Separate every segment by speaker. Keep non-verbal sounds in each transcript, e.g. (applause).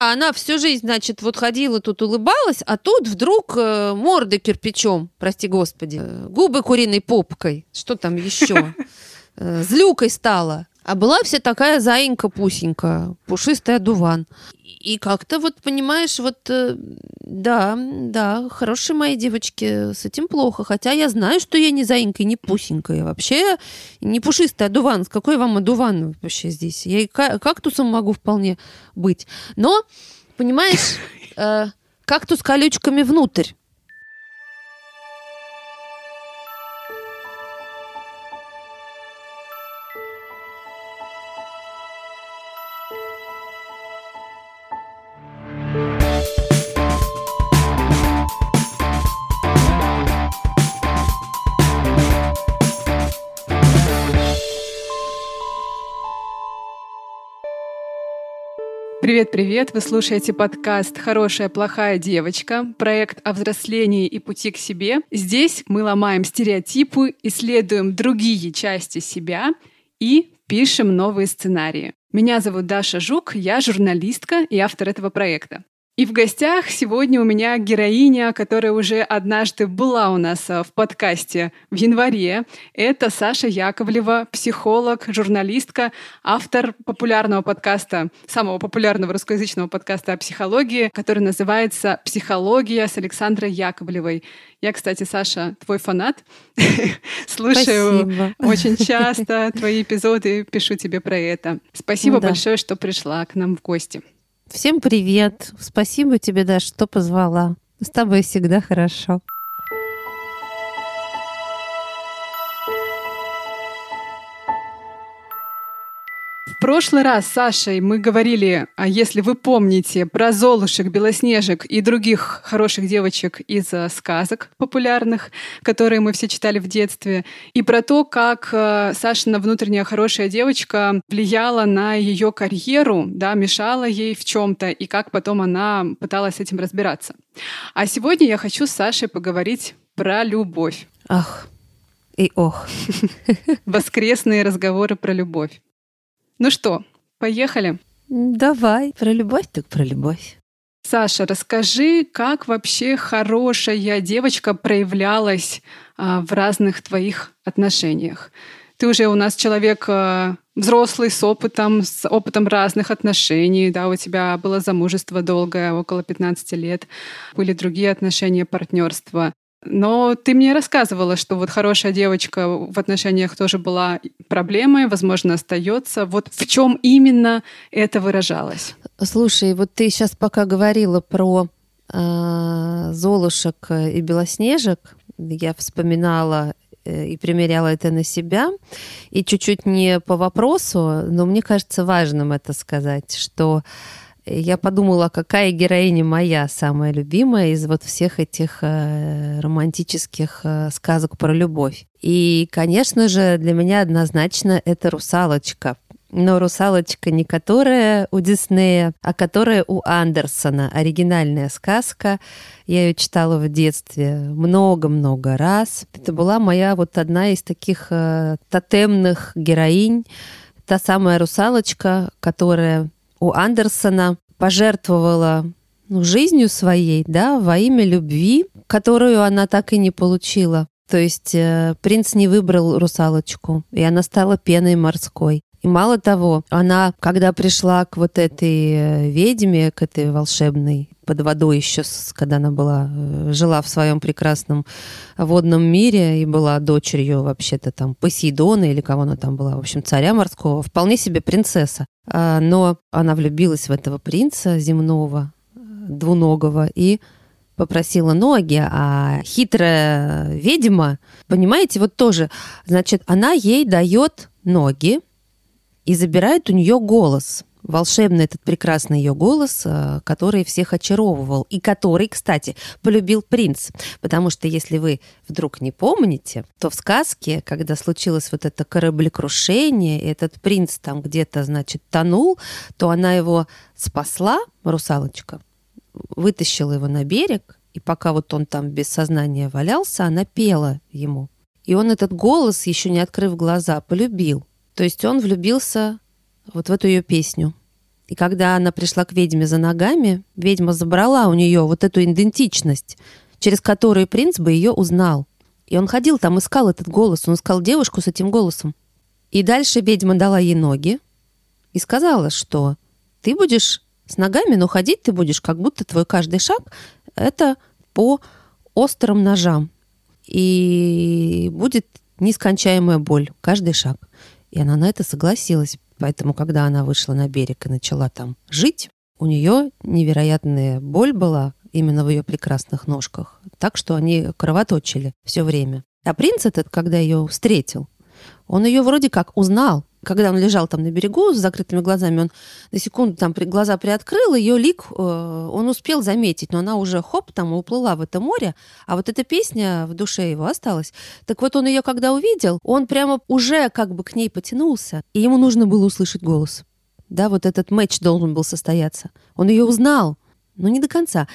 Speaker 1: А она всю жизнь, значит, вот ходила тут, улыбалась, а тут вдруг э, морда кирпичом, прости господи, э, губы куриной попкой, что там еще, (laughs) э, злюкой стала. А была вся такая заинька-пусенька, пушистая дуван. И как-то вот, понимаешь, вот, э, да, да, хорошие мои девочки, с этим плохо. Хотя я знаю, что я не заинька и не пусенька. Я вообще не пушистая дуван. С какой вам одуван вообще здесь? Я и кактусом могу вполне быть. Но, понимаешь, (laughs) э, кактус колючками внутрь.
Speaker 2: Привет-привет! Вы слушаете подкаст «Хорошая, плохая девочка», проект о взрослении и пути к себе. Здесь мы ломаем стереотипы, исследуем другие части себя и пишем новые сценарии. Меня зовут Даша Жук, я журналистка и автор этого проекта. И в гостях сегодня у меня героиня, которая уже однажды была у нас э, в подкасте в январе. Это Саша Яковлева, психолог, журналистка, автор популярного подкаста, самого популярного русскоязычного подкаста о психологии, который называется «Психология» с Александрой Яковлевой. Я, кстати, Саша, твой фанат. (laughs) Слушаю очень часто (laughs) твои эпизоды, пишу тебе про это. Спасибо большое, что пришла к нам в гости.
Speaker 1: Всем привет. Спасибо тебе, Даша, что позвала. С тобой всегда хорошо.
Speaker 2: В прошлый раз с Сашей мы говорили, а если вы помните, про Золушек, Белоснежек и других хороших девочек из э, сказок популярных, которые мы все читали в детстве, и про то, как э, Сашина внутренняя хорошая девочка влияла на ее карьеру, да, мешала ей в чем-то, и как потом она пыталась с этим разбираться. А сегодня я хочу с Сашей поговорить про любовь.
Speaker 1: Ах, и ох.
Speaker 2: Воскресные разговоры про любовь. Ну что, поехали?
Speaker 1: Давай, про любовь так про любовь.
Speaker 2: Саша, расскажи, как вообще хорошая девочка проявлялась а, в разных твоих отношениях. Ты уже у нас человек а, взрослый, с опытом, с опытом разных отношений, да, у тебя было замужество долгое, около 15 лет, были другие отношения, партнерства. Но ты мне рассказывала, что вот хорошая девочка в отношениях тоже была проблемой, возможно, остается. Вот в чем именно это выражалось?
Speaker 1: Слушай, вот ты сейчас пока говорила про э, Золушек и Белоснежек, я вспоминала э, и примеряла это на себя. И чуть-чуть не по вопросу, но мне кажется важным это сказать, что я подумала, какая героиня моя самая любимая из вот всех этих э, романтических э, сказок про любовь. И, конечно же, для меня однозначно это русалочка. Но русалочка не которая у Диснея, а которая у Андерсона. Оригинальная сказка. Я ее читала в детстве много-много раз. Это была моя вот одна из таких э, тотемных героинь. Та самая русалочка, которая у Андерсона пожертвовала ну, жизнью своей, да, во имя любви, которую она так и не получила. То есть э, принц не выбрал русалочку, и она стала пеной морской. И мало того, она, когда пришла к вот этой э, ведьме, к этой волшебной, под водой еще, когда она была, э, жила в своем прекрасном водном мире и была дочерью вообще-то там Посейдона или кого она там была, в общем, царя морского, вполне себе принцесса. А, но она влюбилась в этого принца земного, двуногого, и попросила ноги, а хитрая ведьма, понимаете, вот тоже, значит, она ей дает ноги, и забирает у нее голос. Волшебный этот прекрасный ее голос, э, который всех очаровывал. И который, кстати, полюбил принц. Потому что, если вы вдруг не помните, то в сказке, когда случилось вот это кораблекрушение, и этот принц там где-то, значит, тонул, то она его спасла, русалочка, вытащила его на берег, и пока вот он там без сознания валялся, она пела ему. И он этот голос, еще не открыв глаза, полюбил. То есть он влюбился вот в эту ее песню. И когда она пришла к ведьме за ногами, ведьма забрала у нее вот эту идентичность, через которую принц бы ее узнал. И он ходил там, искал этот голос, он искал девушку с этим голосом. И дальше ведьма дала ей ноги и сказала, что ты будешь с ногами, но ходить ты будешь, как будто твой каждый шаг — это по острым ножам. И будет нескончаемая боль каждый шаг. И она на это согласилась. Поэтому, когда она вышла на берег и начала там жить, у нее невероятная боль была именно в ее прекрасных ножках. Так что они кровоточили все время. А принц этот, когда ее встретил, он ее вроде как узнал, когда он лежал там на берегу с закрытыми глазами, он на секунду там глаза приоткрыл, ее лик э, он успел заметить, но она уже хоп там уплыла в это море, а вот эта песня в душе его осталась. Так вот он ее когда увидел, он прямо уже как бы к ней потянулся, и ему нужно было услышать голос. Да, вот этот матч должен был состояться. Он ее узнал, но не до конца.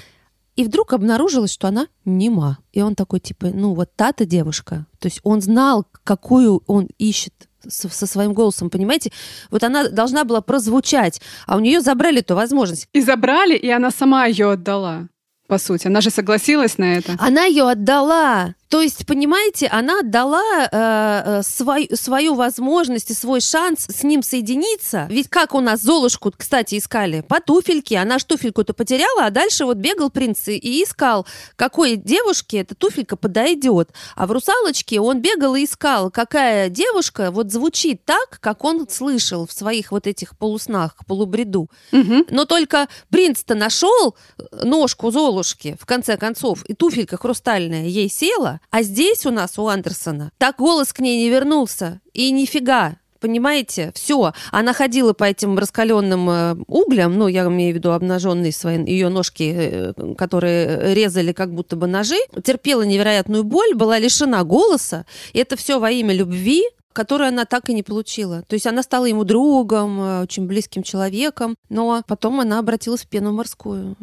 Speaker 1: И вдруг обнаружилось, что она нема. И он такой, типа, ну вот та-то девушка. То есть он знал, какую он ищет со, со своим голосом, понимаете? Вот она должна была прозвучать, а у нее забрали эту возможность.
Speaker 2: И забрали, и она сама ее отдала по сути. Она же согласилась на это.
Speaker 1: Она ее отдала. То есть, понимаете, она дала э, э, свой, свою возможность и свой шанс с ним соединиться. Ведь как у нас Золушку, кстати, искали? По туфельке. Она ж туфельку-то потеряла, а дальше вот бегал принц и искал, какой девушке эта туфелька подойдет. А в «Русалочке» он бегал и искал, какая девушка вот звучит так, как он слышал в своих вот этих полуснах, полубреду. Угу. Но только принц-то нашел ножку Золушки, в конце концов, и туфелька хрустальная ей села, а здесь у нас, у Андерсона, так голос к ней не вернулся. И нифига, понимаете, все. Она ходила по этим раскаленным э, углям, ну, я имею в виду обнаженные свои ее ножки, э, которые резали как будто бы ножи, терпела невероятную боль, была лишена голоса. И это все во имя любви, которую она так и не получила. То есть она стала ему другом, э, очень близким человеком, но потом она обратилась в пену морскую.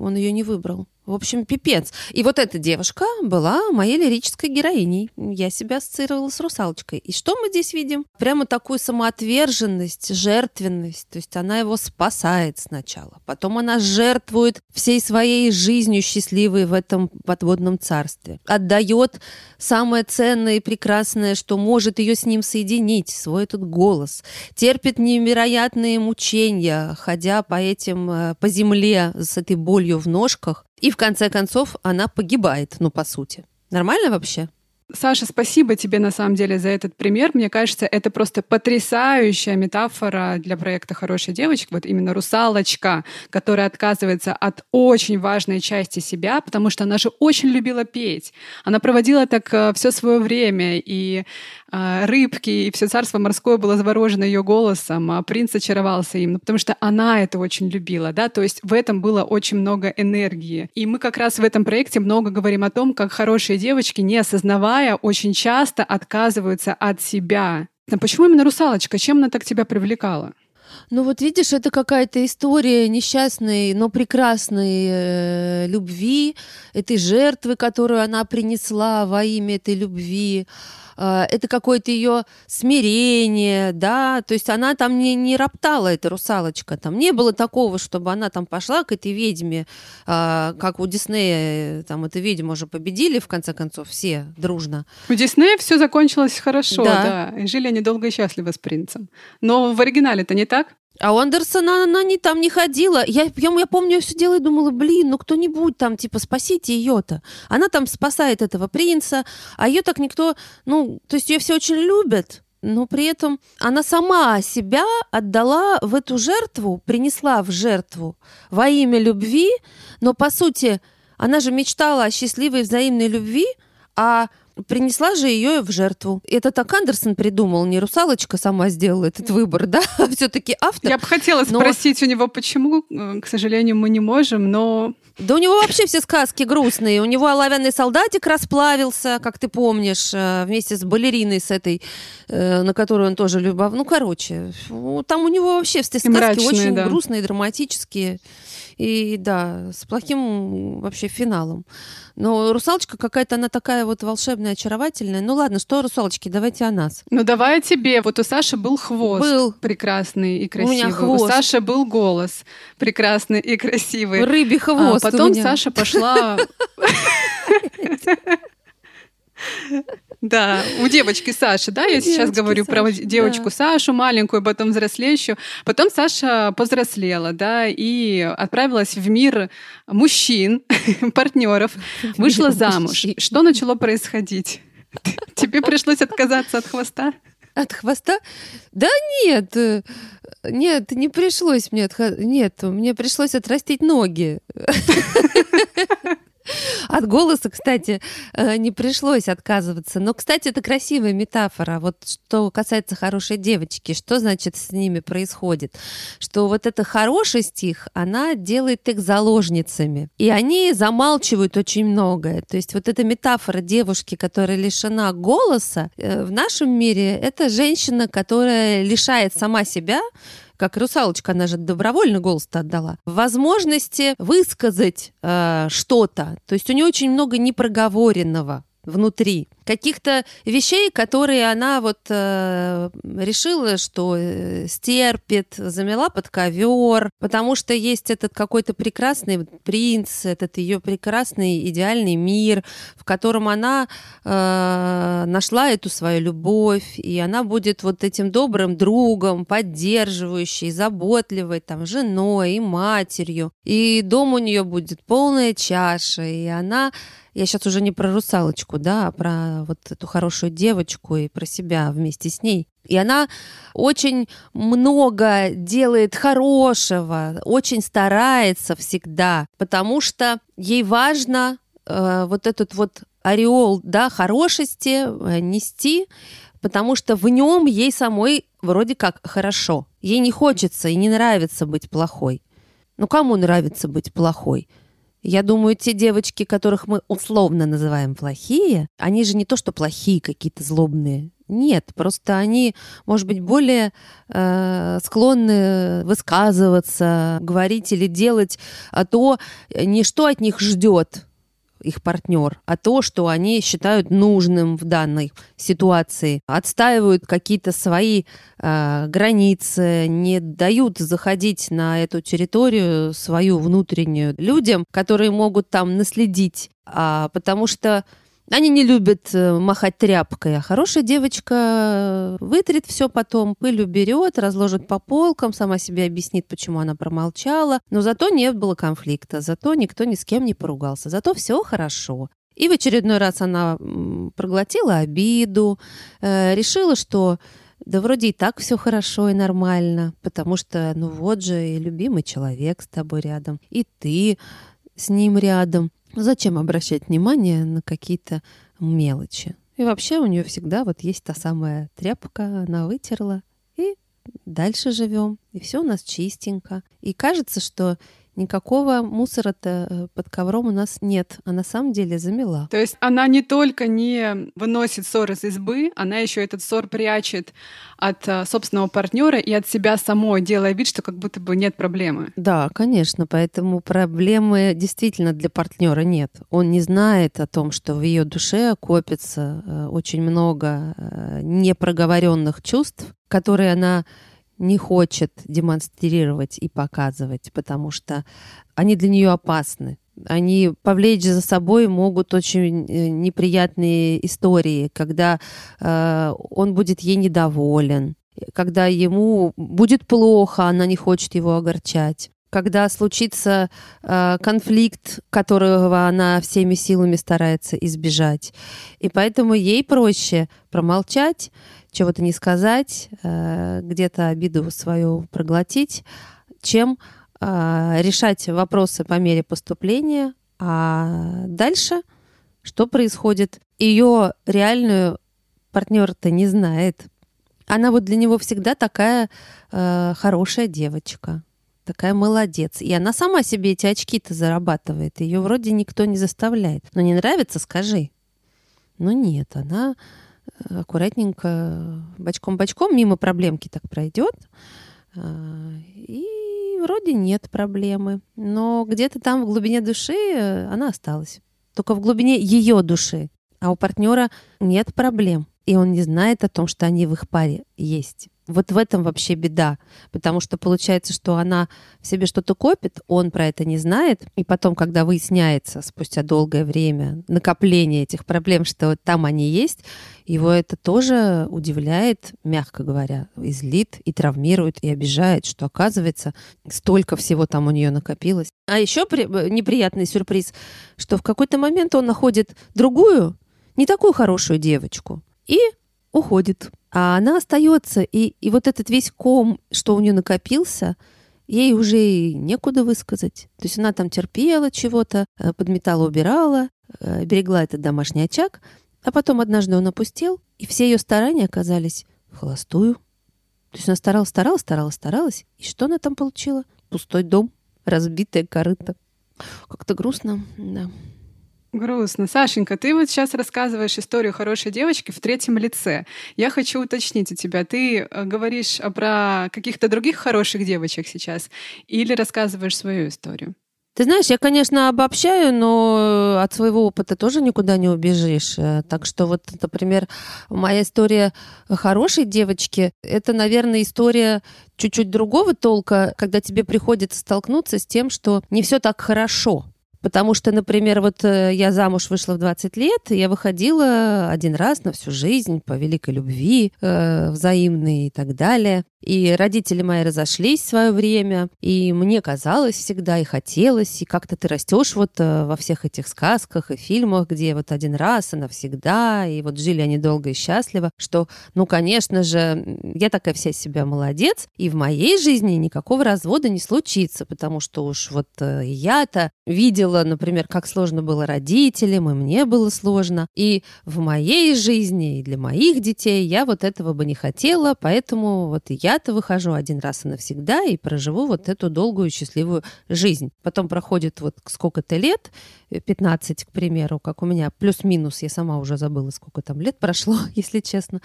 Speaker 1: Он ее не выбрал. В общем, пипец. И вот эта девушка была моей лирической героиней. Я себя ассоциировала с русалочкой. И что мы здесь видим? Прямо такую самоотверженность, жертвенность. То есть она его спасает сначала. Потом она жертвует всей своей жизнью счастливой в этом подводном царстве. Отдает самое ценное и прекрасное, что может ее с ним соединить, свой этот голос. Терпит невероятные мучения, ходя по этим, э, по земле с этой болью в ножках. И в конце концов она погибает, ну, по сути. Нормально вообще?
Speaker 2: Саша, спасибо тебе на самом деле за этот пример. Мне кажется, это просто потрясающая метафора для проекта «Хорошая девочка». Вот именно русалочка, которая отказывается от очень важной части себя, потому что она же очень любила петь. Она проводила так э, все свое время, и рыбки, и все царство морское было заворожено ее голосом, а принц очаровался им, ну, потому что она это очень любила, да, то есть в этом было очень много энергии. И мы как раз в этом проекте много говорим о том, как хорошие девочки, не осознавая очень часто отказываются от себя. Почему именно русалочка? Чем она так тебя привлекала?
Speaker 1: Ну вот видишь, это какая-то история несчастной, но прекрасной э, любви, этой жертвы, которую она принесла во имя этой любви. А, это какое-то ее смирение, да, то есть она там не, не роптала, эта русалочка, там не было такого, чтобы она там пошла к этой ведьме, а, как у Диснея, там эту ведьму уже победили, в конце концов, все дружно.
Speaker 2: У Диснея все закончилось хорошо, да. да, и жили они долго и счастливо с принцем. Но в оригинале это не так?
Speaker 1: А у Андерсона она не, там не ходила. Я, я, я помню, я все дело и думала, блин, ну кто-нибудь там, типа, спасите ее-то. Она там спасает этого принца, а ее так никто, ну, то есть ее все очень любят, но при этом она сама себя отдала в эту жертву, принесла в жертву во имя любви, но, по сути, она же мечтала о счастливой взаимной любви, а принесла же ее в жертву. Это так Андерсон придумал, не русалочка сама сделала этот выбор, да? (laughs) Все-таки автор.
Speaker 2: Я бы хотела но... спросить у него, почему, э, к сожалению, мы не можем, но
Speaker 1: Да у него вообще все сказки грустные. У него оловянный солдатик расплавился, как ты помнишь, э, вместе с балериной с этой, э, на которую он тоже любовал. Ну, короче, там у него вообще все сказки мрачные, очень да. грустные, драматические. И да, с плохим вообще финалом. Но русалочка какая-то, она такая вот волшебная, очаровательная. Ну ладно, что русалочки, давайте о нас.
Speaker 2: Ну давай о тебе. Вот у Саши был хвост был. прекрасный и красивый. У, меня хвост. у Саши был голос прекрасный и красивый.
Speaker 1: Рыбий а хвост.
Speaker 2: А потом Саша пошла... (laughs) (laughs) Да, у девочки Саши, да, я девочки сейчас говорю Саши, про девочку да. Сашу, маленькую, потом взрослеющую. Потом Саша повзрослела, да, и отправилась в мир мужчин, (laughs) партнеров, вышла замуж. Что начало происходить? (laughs) Тебе пришлось отказаться от хвоста?
Speaker 1: От хвоста? Да нет, нет, не пришлось мне отход... Нет, мне пришлось отрастить ноги. (laughs) От голоса, кстати, э, не пришлось отказываться. Но, кстати, это красивая метафора. Вот что касается хорошей девочки, что значит с ними происходит? Что вот эта хорошесть их, она делает их заложницами. И они замалчивают очень многое. То есть вот эта метафора девушки, которая лишена голоса, э, в нашем мире это женщина, которая лишает сама себя как русалочка, она же добровольно голос-то отдала, возможности высказать э, что-то. То есть у нее очень много непроговоренного внутри каких-то вещей, которые она вот э, решила, что э, стерпит, замела под ковер, потому что есть этот какой-то прекрасный принц, этот ее прекрасный идеальный мир, в котором она э, нашла эту свою любовь, и она будет вот этим добрым другом, поддерживающей, заботливой, там, женой и матерью, и дом у нее будет полная чаша, и она я сейчас уже не про русалочку, да, а про вот эту хорошую девочку и про себя вместе с ней. И она очень много делает хорошего, очень старается всегда, потому что ей важно э, вот этот вот ореол, да, хорошести э, нести, потому что в нем ей самой вроде как хорошо. Ей не хочется и не нравится быть плохой. Ну, кому нравится быть плохой? Я думаю, те девочки, которых мы условно называем плохие, они же не то, что плохие какие-то злобные. Нет, просто они, может быть, более э, склонны высказываться, говорить или делать то, не что от них ждет их партнер, а то, что они считают нужным в данной ситуации, отстаивают какие-то свои э, границы, не дают заходить на эту территорию свою внутреннюю людям, которые могут там наследить, а, потому что они не любят э, махать тряпкой, а хорошая девочка вытрет все потом, пыль уберет, разложит по полкам, сама себе объяснит, почему она промолчала. Но зато не было конфликта, зато никто ни с кем не поругался, зато все хорошо. И в очередной раз она проглотила обиду, э, решила, что да вроде и так все хорошо и нормально, потому что, ну вот же, и любимый человек с тобой рядом, и ты с ним рядом. Зачем обращать внимание на какие-то мелочи? И вообще у нее всегда вот есть та самая тряпка, она вытерла, и дальше живем, и все у нас чистенько. И кажется, что никакого мусора-то э, под ковром у нас нет, а на самом деле замела.
Speaker 2: То есть она не только не выносит ссор из избы, она еще этот ссор прячет от э, собственного партнера и от себя самой, делая вид, что как будто бы нет проблемы.
Speaker 1: Да, конечно, поэтому проблемы действительно для партнера нет. Он не знает о том, что в ее душе копится э, очень много непроговоренных чувств, которые она не хочет демонстрировать и показывать, потому что они для нее опасны. Они повлечь за собой могут очень э, неприятные истории, когда э, он будет ей недоволен, когда ему будет плохо, она не хочет его огорчать когда случится э, конфликт, которого она всеми силами старается избежать. И поэтому ей проще промолчать, чего-то не сказать, э, где-то обиду свою проглотить, чем э, решать вопросы по мере поступления. А дальше что происходит? Ее реальную партнер-то не знает. Она вот для него всегда такая э, хорошая девочка такая молодец. И она сама себе эти очки-то зарабатывает. Ее вроде никто не заставляет. Но не нравится, скажи. Ну нет, она аккуратненько, бочком-бочком мимо проблемки так пройдет. А, и вроде нет проблемы. Но где-то там в глубине души э, она осталась. Только в глубине ее души. А у партнера нет проблем. И он не знает о том, что они в их паре есть. Вот в этом вообще беда, потому что получается, что она в себе что-то копит, он про это не знает, и потом, когда выясняется спустя долгое время накопление этих проблем, что там они есть, его это тоже удивляет, мягко говоря, и злит, и травмирует, и обижает, что оказывается столько всего там у нее накопилось. А еще при... неприятный сюрприз, что в какой-то момент он находит другую, не такую хорошую девочку, и уходит. А она остается, и, и вот этот весь ком, что у нее накопился, ей уже и некуда высказать. То есть она там терпела чего-то, э, подметала, убирала, э, берегла этот домашний очаг, а потом однажды он опустел, и все ее старания оказались в холостую. То есть она старалась, старалась, старалась, старалась, и что она там получила? Пустой дом, разбитая корыто. Как-то грустно, да.
Speaker 2: Грустно. Сашенька, ты вот сейчас рассказываешь историю хорошей девочки в третьем лице. Я хочу уточнить у тебя, ты э, говоришь про каких-то других хороших девочек сейчас или рассказываешь свою историю?
Speaker 1: Ты знаешь, я, конечно, обобщаю, но от своего опыта тоже никуда не убежишь. Э, так что вот, например, моя история хорошей девочки, это, наверное, история чуть-чуть другого толка, когда тебе приходится столкнуться с тем, что не все так хорошо. Потому что, например, вот э, я замуж вышла в 20 лет, и я выходила один раз на всю жизнь по великой любви, э, взаимной и так далее. И родители мои разошлись в свое время, и мне казалось всегда и хотелось, и как-то ты растешь вот э, во всех этих сказках и фильмах, где вот один раз и навсегда, и вот жили они долго и счастливо, что, ну, конечно же, я такая вся себя молодец, и в моей жизни никакого развода не случится, потому что уж вот э, я-то видела, например, как сложно было родителям, и мне было сложно, и в моей жизни, и для моих детей я вот этого бы не хотела, поэтому вот я-то выхожу один раз и навсегда и проживу вот эту долгую счастливую жизнь. Потом проходит вот сколько-то лет, 15, к примеру, как у меня, плюс-минус, я сама уже забыла, сколько там лет прошло, (laughs) если честно.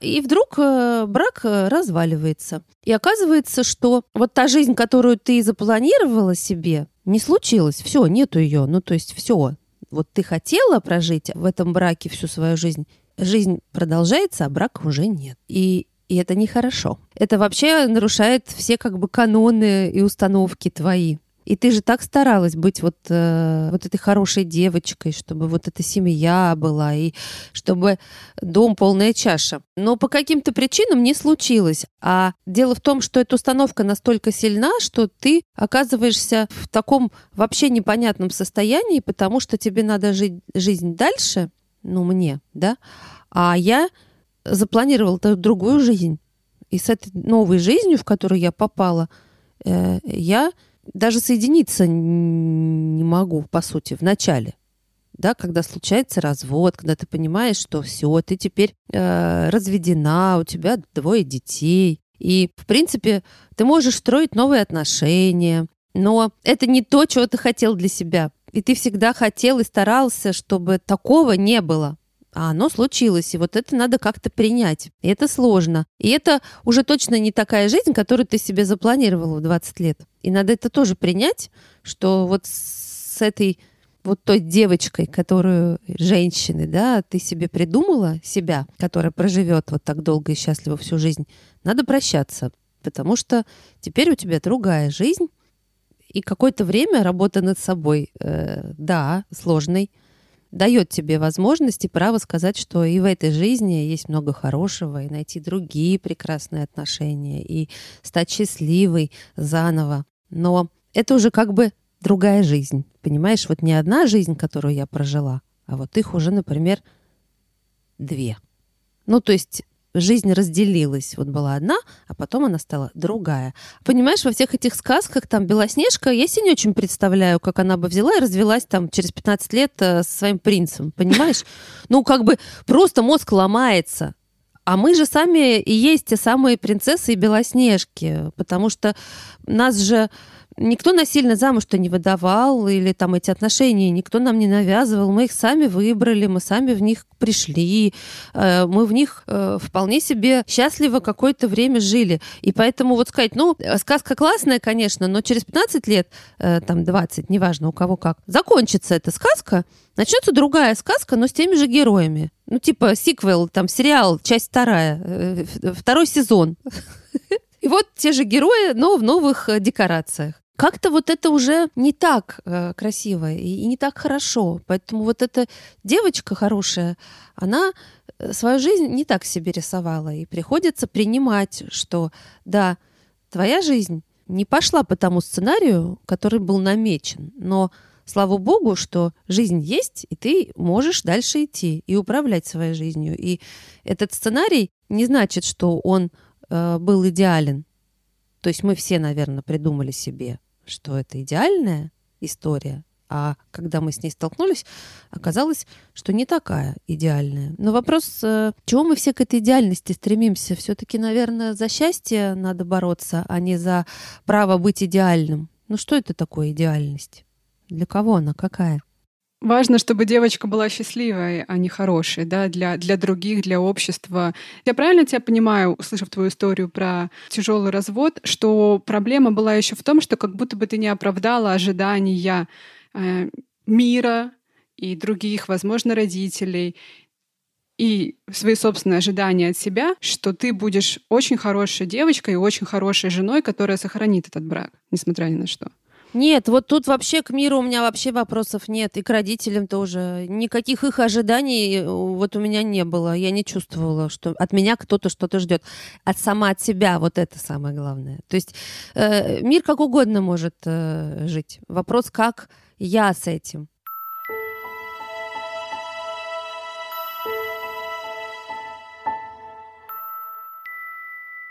Speaker 1: И вдруг э, брак э, разваливается. И оказывается, что вот та жизнь, которую ты запланировала себе, не случилась. Все, нету ее. Ну, то есть все. Вот ты хотела прожить в этом браке всю свою жизнь, жизнь продолжается, а брака уже нет. И и это нехорошо. Это вообще нарушает все как бы каноны и установки твои. И ты же так старалась быть вот, э, вот этой хорошей девочкой, чтобы вот эта семья была, и чтобы дом полная чаша. Но по каким-то причинам не случилось. А дело в том, что эта установка настолько сильна, что ты оказываешься в таком вообще непонятном состоянии, потому что тебе надо жить жизнь дальше, ну мне, да, а я запланировал другую жизнь. И с этой новой жизнью, в которую я попала, э, я даже соединиться не могу, по сути, в начале. Да, когда случается развод, когда ты понимаешь, что все, ты теперь э, разведена, у тебя двое детей. И, в принципе, ты можешь строить новые отношения, но это не то, чего ты хотел для себя. И ты всегда хотел и старался, чтобы такого не было а оно случилось, и вот это надо как-то принять. И это сложно. И это уже точно не такая жизнь, которую ты себе запланировала в 20 лет. И надо это тоже принять, что вот с этой вот той девочкой, которую женщины, да, ты себе придумала себя, которая проживет вот так долго и счастливо всю жизнь, надо прощаться, потому что теперь у тебя другая жизнь, и какое-то время работа над собой, э, да, сложной, дает тебе возможность и право сказать, что и в этой жизни есть много хорошего, и найти другие прекрасные отношения, и стать счастливой заново. Но это уже как бы другая жизнь. Понимаешь, вот не одна жизнь, которую я прожила, а вот их уже, например, две. Ну, то есть жизнь разделилась. Вот была одна, а потом она стала другая. Понимаешь, во всех этих сказках там Белоснежка, я себе не очень представляю, как она бы взяла и развелась там через 15 лет э, со своим принцем, понимаешь? (laughs) Ну, как бы просто мозг ломается. А мы же сами и есть те самые принцессы и белоснежки, потому что нас же Никто насильно замуж-то не выдавал, или там эти отношения никто нам не навязывал. Мы их сами выбрали, мы сами в них пришли, э, мы в них э, вполне себе счастливо какое-то время жили. И поэтому вот сказать, ну, сказка классная, конечно, но через 15 лет, э, там 20, неважно у кого как, закончится эта сказка, начнется другая сказка, но с теми же героями. Ну, типа сиквел, там, сериал, часть вторая, второй сезон. (laughs) И вот те же герои, но в новых декорациях как-то вот это уже не так э, красиво и, и не так хорошо. Поэтому вот эта девочка хорошая, она э, свою жизнь не так себе рисовала. И приходится принимать, что да, твоя жизнь не пошла по тому сценарию, который был намечен. Но слава богу, что жизнь есть, и ты можешь дальше идти и управлять своей жизнью. И этот сценарий не значит, что он э, был идеален. То есть мы все, наверное, придумали себе что это идеальная история, а когда мы с ней столкнулись, оказалось, что не такая идеальная. Но вопрос, э, чего мы все к этой идеальности стремимся? Все-таки, наверное, за счастье надо бороться, а не за право быть идеальным. Ну что это такое идеальность? Для кого она? Какая?
Speaker 2: Важно, чтобы девочка была счастливой, а не хорошей, да, для, для других, для общества. Я правильно тебя понимаю, услышав твою историю про тяжелый развод, что проблема была еще в том, что как будто бы ты не оправдала ожидания э, мира и других, возможно, родителей, и свои собственные ожидания от себя, что ты будешь очень хорошей девочкой и очень хорошей женой, которая сохранит этот брак, несмотря ни на что.
Speaker 1: Нет, вот тут вообще к миру у меня вообще вопросов нет, и к родителям тоже. Никаких их ожиданий э, вот у меня не было. Я не чувствовала, что от меня кто-то что-то ждет. От сама от себя, вот это самое главное. То есть э, мир как угодно может э, жить. Вопрос, как я с этим.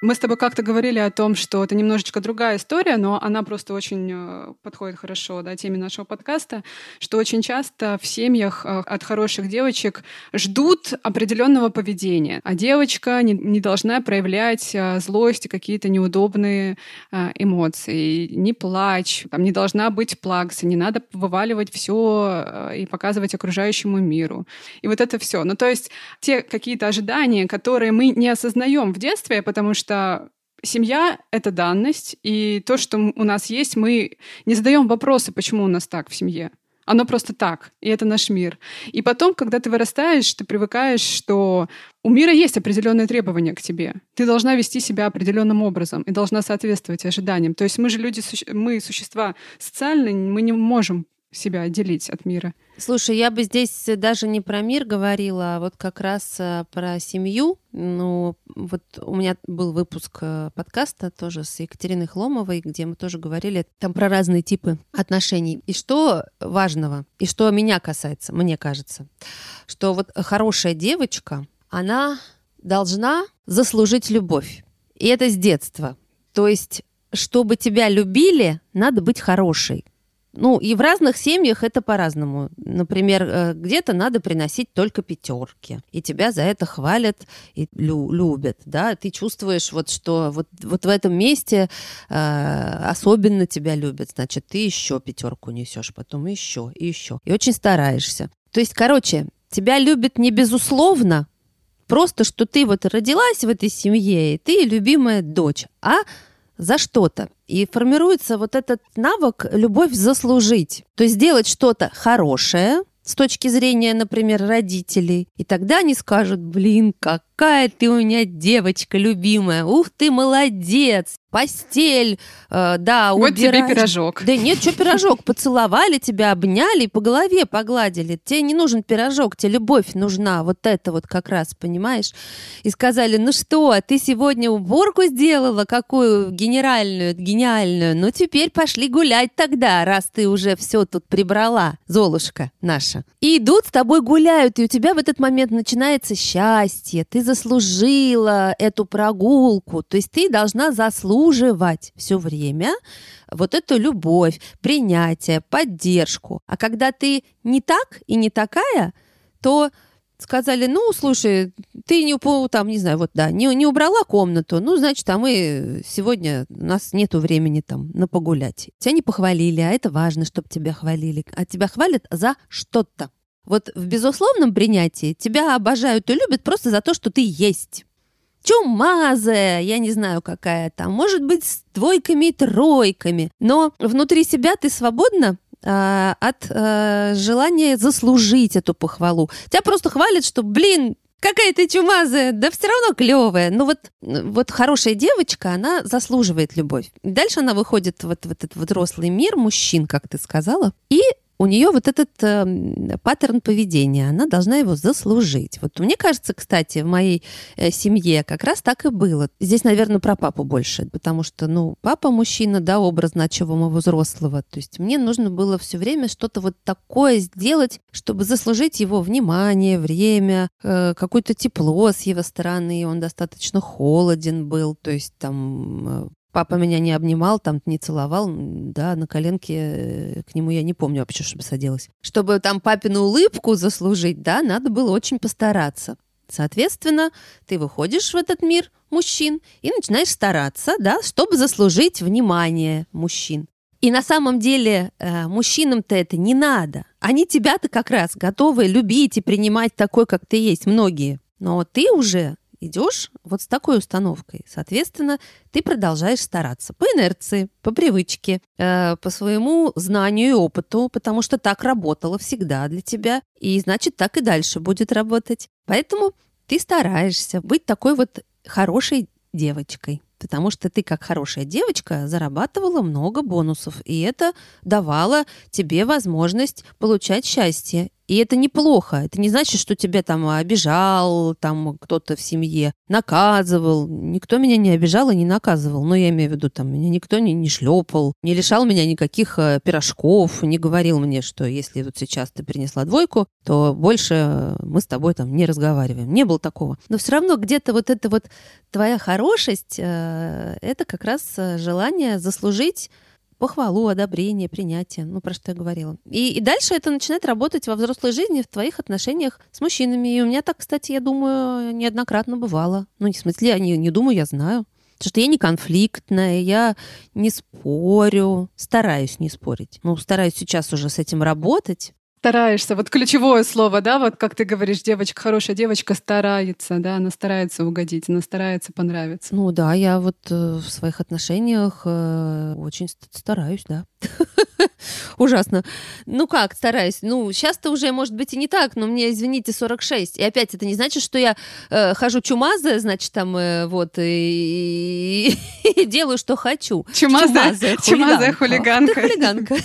Speaker 2: Мы с тобой как-то говорили о том, что это немножечко другая история, но она просто очень э, подходит хорошо да, теме нашего подкаста, что очень часто в семьях э, от хороших девочек ждут определенного поведения, а девочка не, не должна проявлять э, злость и какие-то неудобные эмоции, не плачь, там не должна быть плакса, не надо вываливать все и показывать окружающему миру. И вот это все. Ну, то есть те какие-то ожидания, которые мы не осознаем в детстве, потому что что семья — это данность, и то, что у нас есть, мы не задаем вопросы, почему у нас так в семье. Оно просто так, и это наш мир. И потом, когда ты вырастаешь, ты привыкаешь, что у мира есть определенные требования к тебе. Ты должна вести себя определенным образом и должна соответствовать ожиданиям. То есть мы же люди, мы существа социальные, мы не можем себя отделить от мира.
Speaker 1: Слушай, я бы здесь даже не про мир говорила, а вот как раз э, про семью. Ну, вот у меня был выпуск э, подкаста тоже с Екатериной Хломовой, где мы тоже говорили там про разные типы отношений. И что важного, и что меня касается, мне кажется, что вот хорошая девочка, она должна заслужить любовь. И это с детства. То есть, чтобы тебя любили, надо быть хорошей. Ну, и в разных семьях это по-разному. Например, э, где-то надо приносить только пятерки, и тебя за это хвалят и лю- любят, да. Ты чувствуешь вот, что вот, вот в этом месте э, особенно тебя любят, значит, ты еще пятерку несешь, потом еще и еще. И очень стараешься. То есть, короче, тебя любят не безусловно, просто что ты вот родилась в этой семье, и ты любимая дочь, а за что-то. И формируется вот этот навык любовь заслужить. То есть сделать что-то хорошее, с точки зрения, например, родителей. И тогда они скажут, блин, какая ты у меня девочка любимая, ух ты, молодец, постель, э, да,
Speaker 2: Вот убирать. тебе пирожок.
Speaker 1: Да нет, что пирожок, (laughs) поцеловали тебя, обняли по голове погладили. Тебе не нужен пирожок, тебе любовь нужна, вот это вот как раз, понимаешь? И сказали, ну что, ты сегодня уборку сделала, какую генеральную, гениальную, ну теперь пошли гулять тогда, раз ты уже все тут прибрала, Золушка наша. И идут с тобой гуляют, и у тебя в этот момент начинается счастье, ты заслужила эту прогулку, то есть ты должна заслуживать все время вот эту любовь, принятие, поддержку. А когда ты не так и не такая, то сказали, ну, слушай, ты не, там, не знаю, вот, да, не, не убрала комнату, ну, значит, а мы сегодня, у нас нету времени там на погулять. Тебя не похвалили, а это важно, чтобы тебя хвалили. А тебя хвалят за что-то. Вот в безусловном принятии тебя обожают и любят просто за то, что ты есть. Чумазая, я не знаю, какая там, может быть, с двойками и тройками. Но внутри себя ты свободна э, от э, желания заслужить эту похвалу. Тебя просто хвалят, что, блин, какая ты чумазая, да все равно клевая. Ну вот, вот хорошая девочка, она заслуживает любовь. Дальше она выходит вот в этот взрослый мир мужчин, как ты сказала, и у нее вот этот э, паттерн поведения, она должна его заслужить. Вот мне кажется, кстати, в моей э, семье как раз так и было. Здесь, наверное, про папу больше, потому что, ну, папа мужчина, да, образ значимого взрослого. То есть мне нужно было все время что-то вот такое сделать, чтобы заслужить его внимание, время, э, какое-то тепло с его стороны. Он достаточно холоден был, то есть там э, Папа меня не обнимал, там не целовал, да, на коленке э, к нему я не помню вообще, чтобы садилась. Чтобы там папину улыбку заслужить, да, надо было очень постараться. Соответственно, ты выходишь в этот мир мужчин и начинаешь стараться, да, чтобы заслужить внимание мужчин. И на самом деле э, мужчинам-то это не надо. Они тебя-то как раз готовы любить и принимать такой, как ты есть, многие. Но ты уже идешь вот с такой установкой. Соответственно, ты продолжаешь стараться по инерции, по привычке, э, по своему знанию и опыту, потому что так работало всегда для тебя, и значит, так и дальше будет работать. Поэтому ты стараешься быть такой вот хорошей девочкой потому что ты, как хорошая девочка, зарабатывала много бонусов, и это давало тебе возможность получать счастье. И это неплохо. Это не значит, что тебя там обижал, там кто-то в семье наказывал. Никто меня не обижал и не наказывал. Но я имею в виду, там меня никто не, не шлепал, не лишал меня никаких э, пирожков, не говорил мне, что если вот сейчас ты принесла двойку, то больше мы с тобой там не разговариваем. Не было такого. Но все равно где-то вот эта вот твоя хорошесть, э, это как раз э, желание заслужить похвалу, одобрение, принятие, ну, про что я говорила. И, и дальше это начинает работать во взрослой жизни, в твоих отношениях с мужчинами. И у меня так, кстати, я думаю, неоднократно бывало. Ну, не в смысле, я не, не думаю, я знаю. Потому что я не конфликтная, я не спорю, стараюсь не спорить. Ну, стараюсь сейчас уже с этим работать,
Speaker 2: стараешься. Вот ключевое слово, да, вот как ты говоришь, девочка, хорошая девочка старается, да, она старается угодить, она старается понравиться.
Speaker 1: Ну да, я вот э, в своих отношениях э, очень стараюсь, да. (laughs) (laughs) Ужасно. Ну как, стараюсь. Ну, сейчас-то уже, может быть, и не так, но мне, извините, 46. И опять, это не значит, что я э, хожу чумазая, значит, там, э, вот, и, и, и (laughs) делаю, что хочу.
Speaker 2: Чумазая, чумазая (laughs) хулиганка.
Speaker 1: хулиганка.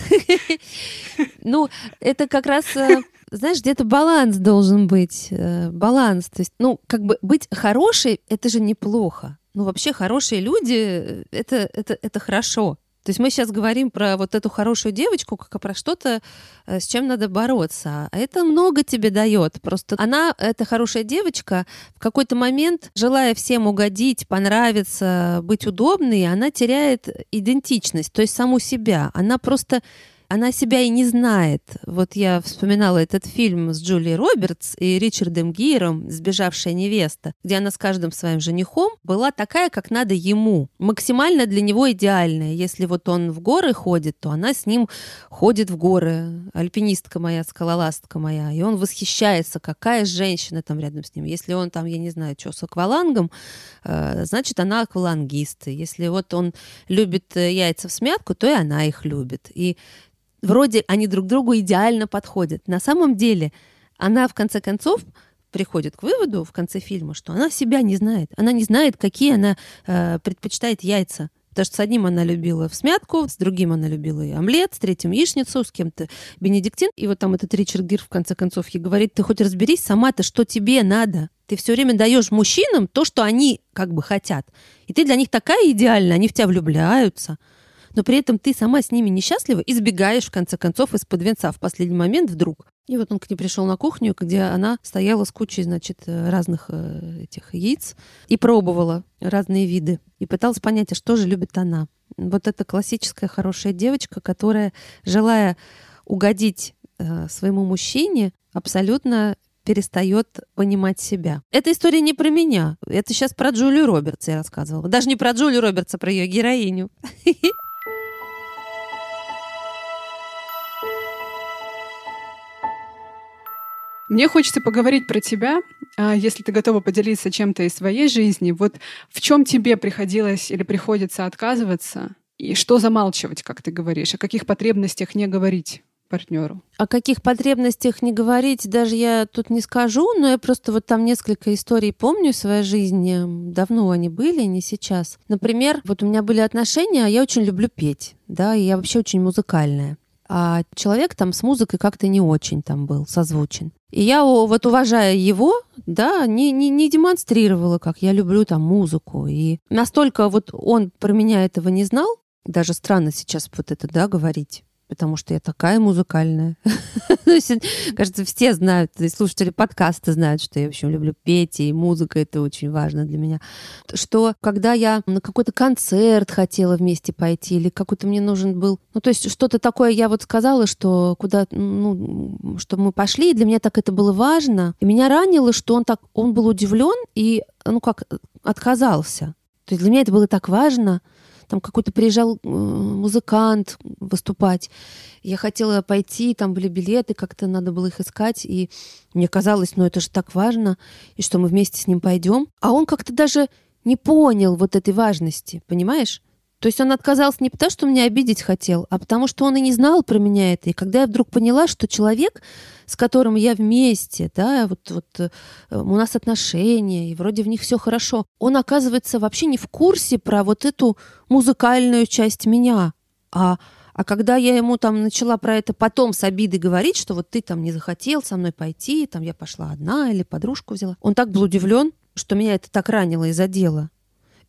Speaker 1: Ну, это как раз э, знаешь, где-то баланс должен быть. Э, баланс. То есть, ну, как бы быть хорошей, это же неплохо. Ну, вообще, хорошие люди это, это, это хорошо. То есть мы сейчас говорим про вот эту хорошую девочку, как про что-то, с чем надо бороться. А это много тебе дает. Просто она, эта хорошая девочка, в какой-то момент, желая всем угодить, понравиться, быть удобной, она теряет идентичность, то есть саму себя. Она просто она себя и не знает. Вот я вспоминала этот фильм с Джулией Робертс и Ричардом Гиром «Сбежавшая невеста», где она с каждым своим женихом была такая, как надо ему, максимально для него идеальная. Если вот он в горы ходит, то она с ним ходит в горы. Альпинистка моя, скалолазка моя. И он восхищается, какая женщина там рядом с ним. Если он там, я не знаю, что, с аквалангом, э, значит, она аквалангист. Если вот он любит э, яйца в смятку, то и она их любит. И вроде они друг другу идеально подходят. На самом деле она в конце концов приходит к выводу в конце фильма, что она себя не знает. Она не знает, какие она э, предпочитает яйца. Потому что с одним она любила в смятку, с другим она любила и омлет, с третьим яичницу, с кем-то бенедиктин. И вот там этот Ричард Гир в конце концов ей говорит, ты хоть разберись сама-то, что тебе надо. Ты все время даешь мужчинам то, что они как бы хотят. И ты для них такая идеальная, они в тебя влюбляются но при этом ты сама с ними несчастлива и сбегаешь, в конце концов, из-под венца в последний момент вдруг. И вот он к ней пришел на кухню, где она стояла с кучей, значит, разных э, этих яиц и пробовала разные виды. И пыталась понять, а что же любит она. Вот эта классическая хорошая девочка, которая, желая угодить э, своему мужчине, абсолютно перестает понимать себя. Эта история не про меня. Это сейчас про Джулию Робертс я рассказывала. Даже не про Джулию Робертс, а про ее героиню. (laughs)
Speaker 2: Мне хочется поговорить про тебя, а, если ты готова поделиться чем-то из своей жизни. Вот в чем тебе приходилось или приходится отказываться? И что замалчивать, как ты говоришь? О каких потребностях не говорить? партнеру.
Speaker 1: О каких потребностях не говорить, даже я тут не скажу, но я просто вот там несколько историй помню в своей жизни. Давно они были, не сейчас. Например, вот у меня были отношения, а я очень люблю петь, да, и я вообще очень музыкальная. А человек там с музыкой как-то не очень там был созвучен. И я, вот уважая его, да, не, не, не демонстрировала, как я люблю там музыку. И настолько вот он про меня этого не знал, даже странно сейчас вот это, да, говорить потому что я такая музыкальная. (laughs) Кажется, все знают, и слушатели подкаста знают, что я, в общем, люблю петь, и музыка — это очень важно для меня. Что когда я на какой-то концерт хотела вместе пойти, или какой-то мне нужен был... Ну, то есть что-то такое я вот сказала, что куда... Ну, что мы пошли, и для меня так это было важно. И меня ранило, что он так... Он был удивлен и, ну, как отказался. То есть для меня это было так важно, там какой-то приезжал э, музыкант выступать. Я хотела пойти, там были билеты, как-то надо было их искать, и мне казалось, ну это же так важно, и что мы вместе с ним пойдем. А он как-то даже не понял вот этой важности, понимаешь? То есть он отказался не потому, что меня обидеть хотел, а потому что он и не знал про меня это. И когда я вдруг поняла, что человек, с которым я вместе, да, вот, вот э, у нас отношения, и вроде в них все хорошо, он, оказывается, вообще не в курсе про вот эту музыкальную часть меня. А, а когда я ему там начала про это потом с обидой говорить, что вот ты там не захотел со мной пойти, там я пошла одна или подружку взяла, он так был удивлен, что меня это так ранило и задело.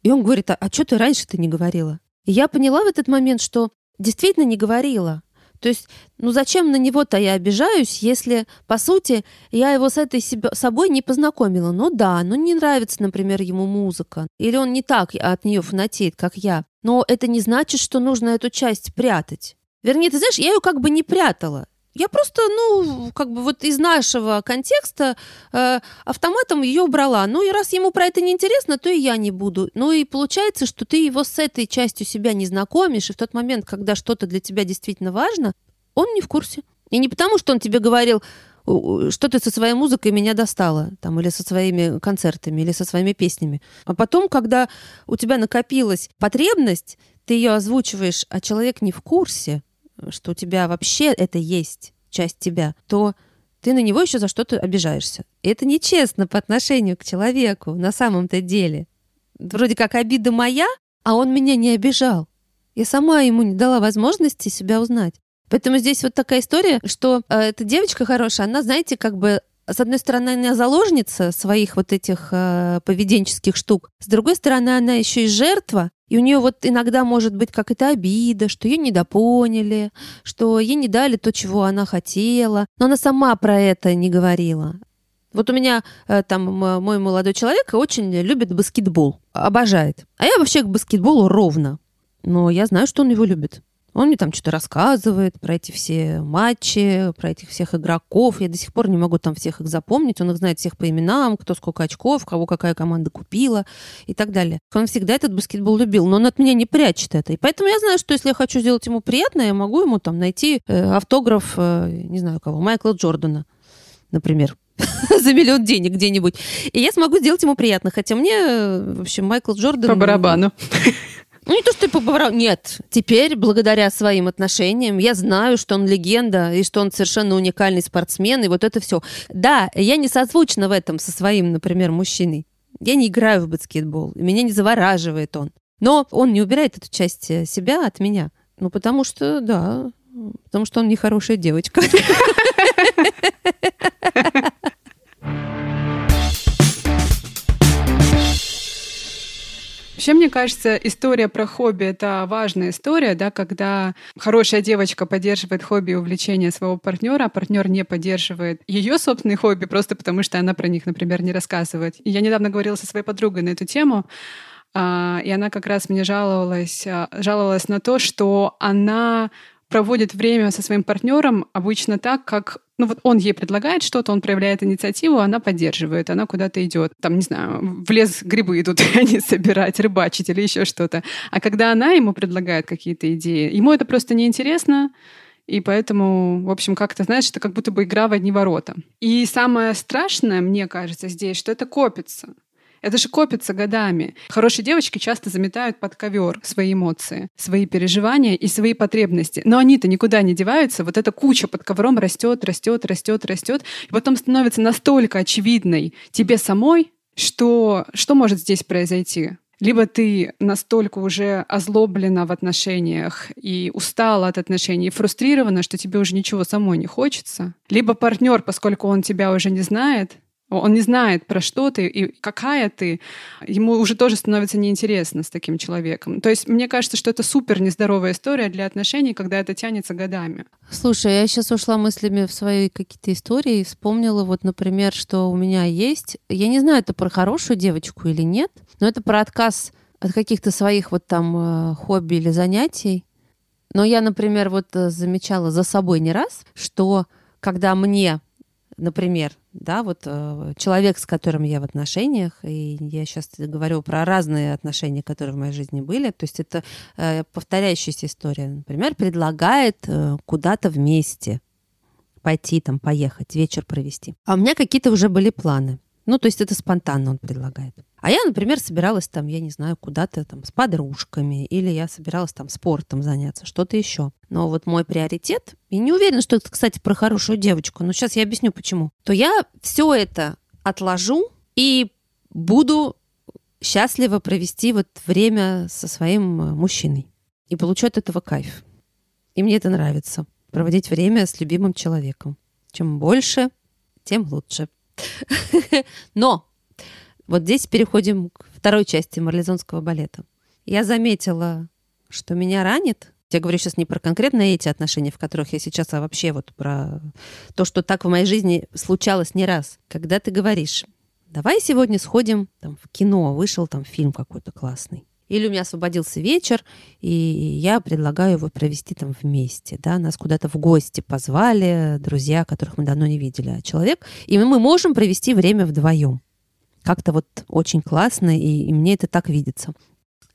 Speaker 1: И он говорит, а, а что ты раньше-то не говорила? И я поняла в этот момент, что действительно не говорила. То есть, ну зачем на него-то я обижаюсь, если, по сути, я его с этой себе, собой не познакомила? Ну да, ну не нравится, например, ему музыка. Или он не так от нее фанатеет, как я. Но это не значит, что нужно эту часть прятать. Вернее, ты знаешь, я ее как бы не прятала. Я просто, ну, как бы вот из нашего контекста э, автоматом ее убрала. Ну и раз ему про это не интересно, то и я не буду. Ну и получается, что ты его с этой частью себя не знакомишь, и в тот момент, когда что-то для тебя действительно важно, он не в курсе. И не потому, что он тебе говорил, что ты со своей музыкой меня достала, там, или со своими концертами, или со своими песнями. А потом, когда у тебя накопилась потребность, ты ее озвучиваешь, а человек не в курсе, что у тебя вообще это есть часть тебя, то ты на него еще за что-то обижаешься. И это нечестно по отношению к человеку на самом-то деле. Вроде как обида моя, а он меня не обижал. Я сама ему не дала возможности себя узнать. Поэтому здесь вот такая история, что э, эта девочка хорошая, она, знаете, как бы с одной стороны, она заложница своих вот этих э, поведенческих штук, с другой стороны, она еще и жертва, и у нее вот иногда может быть какая-то обида, что ее недопоняли, что ей не дали то, чего она хотела. Но она сама про это не говорила. Вот у меня э, там мой молодой человек очень любит баскетбол, обожает. А я вообще к баскетболу ровно. Но я знаю, что он его любит. Он мне там что-то рассказывает про эти все матчи, про этих всех игроков. Я до сих пор не могу там всех их запомнить. Он их знает всех по именам, кто сколько очков, кого какая команда купила и так далее. Он всегда этот баскетбол любил, но он от меня не прячет это. И поэтому я знаю, что если я хочу сделать ему приятно, я могу ему там найти э, автограф, э, не знаю кого, Майкла Джордана, например (laughs) за миллион денег где-нибудь. И я смогу сделать ему приятно. Хотя мне, э, в общем, Майкл Джордан...
Speaker 2: По барабану.
Speaker 1: Ну, не то, что ты побрал. Нет. Теперь, благодаря своим отношениям, я знаю, что он легенда, и что он совершенно уникальный спортсмен, и вот это все. Да, я не созвучна в этом со своим, например, мужчиной. Я не играю в баскетбол, и меня не завораживает он. Но он не убирает эту часть э, себя от меня. Ну, потому что, да, потому что он нехорошая девочка. (laughs)
Speaker 2: Вообще, мне кажется, история про хобби — это важная история, да, когда хорошая девочка поддерживает хобби и увлечение своего партнера, а партнер не поддерживает ее собственные хобби просто потому, что она про них, например, не рассказывает. И я недавно говорила со своей подругой на эту тему, а, и она как раз мне жаловалась, а, жаловалась на то, что она проводит время со своим партнером обычно так, как ну вот он ей предлагает что-то, он проявляет инициативу, она поддерживает, она куда-то идет. Там, не знаю, в лес грибы идут (laughs) они собирать, рыбачить или еще что-то. А когда она ему предлагает какие-то идеи, ему это просто неинтересно, и поэтому, в общем, как-то, знаешь, это как будто бы игра в одни ворота. И самое страшное, мне кажется, здесь, что это копится. Это же копится годами. Хорошие девочки часто заметают под ковер свои эмоции, свои переживания и свои потребности. Но они-то никуда не деваются. Вот эта куча под ковром растет, растет, растет, растет. И потом становится настолько очевидной тебе самой, что что может здесь произойти? Либо ты настолько уже озлоблена в отношениях и устала от отношений, и фрустрирована, что тебе уже ничего самой не хочется. Либо партнер, поскольку он тебя уже не знает, он не знает, про что ты и какая ты. Ему уже тоже становится неинтересно с таким человеком. То есть мне кажется, что это супер нездоровая история для отношений, когда это тянется годами.
Speaker 1: Слушай, я сейчас ушла мыслями в свои какие-то истории и вспомнила вот, например, что у меня есть... Я не знаю, это про хорошую девочку или нет, но это про отказ от каких-то своих вот там э, хобби или занятий. Но я, например, вот э, замечала за собой не раз, что когда мне например, да, вот э, человек, с которым я в отношениях, и я сейчас говорю про разные отношения, которые в моей жизни были, то есть это э, повторяющаяся история, например, предлагает э, куда-то вместе пойти, там, поехать, вечер провести. А у меня какие-то уже были планы. Ну, то есть это спонтанно он предлагает. А я, например, собиралась там, я не знаю, куда-то там с подружками, или я собиралась там спортом заняться, что-то еще. Но вот мой приоритет, и не уверена, что это, кстати, про хорошую девочку, но сейчас я объясню почему, то я все это отложу и буду счастливо провести вот время со своим э, мужчиной. И получу от этого кайф. И мне это нравится. Проводить время с любимым человеком. Чем больше, тем лучше. (laughs) Но вот здесь переходим к второй части марлезонского балета. Я заметила, что меня ранит. Я говорю сейчас не про конкретно эти отношения, в которых я сейчас, а вообще вот про то, что так в моей жизни случалось не раз. Когда ты говоришь, давай сегодня сходим там, в кино, вышел там фильм какой-то классный. Или у меня освободился вечер, и я предлагаю его провести там вместе. Да? Нас куда-то в гости позвали, друзья, которых мы давно не видели, а человек. И мы можем провести время вдвоем. Как-то вот очень классно, и, и мне это так видится.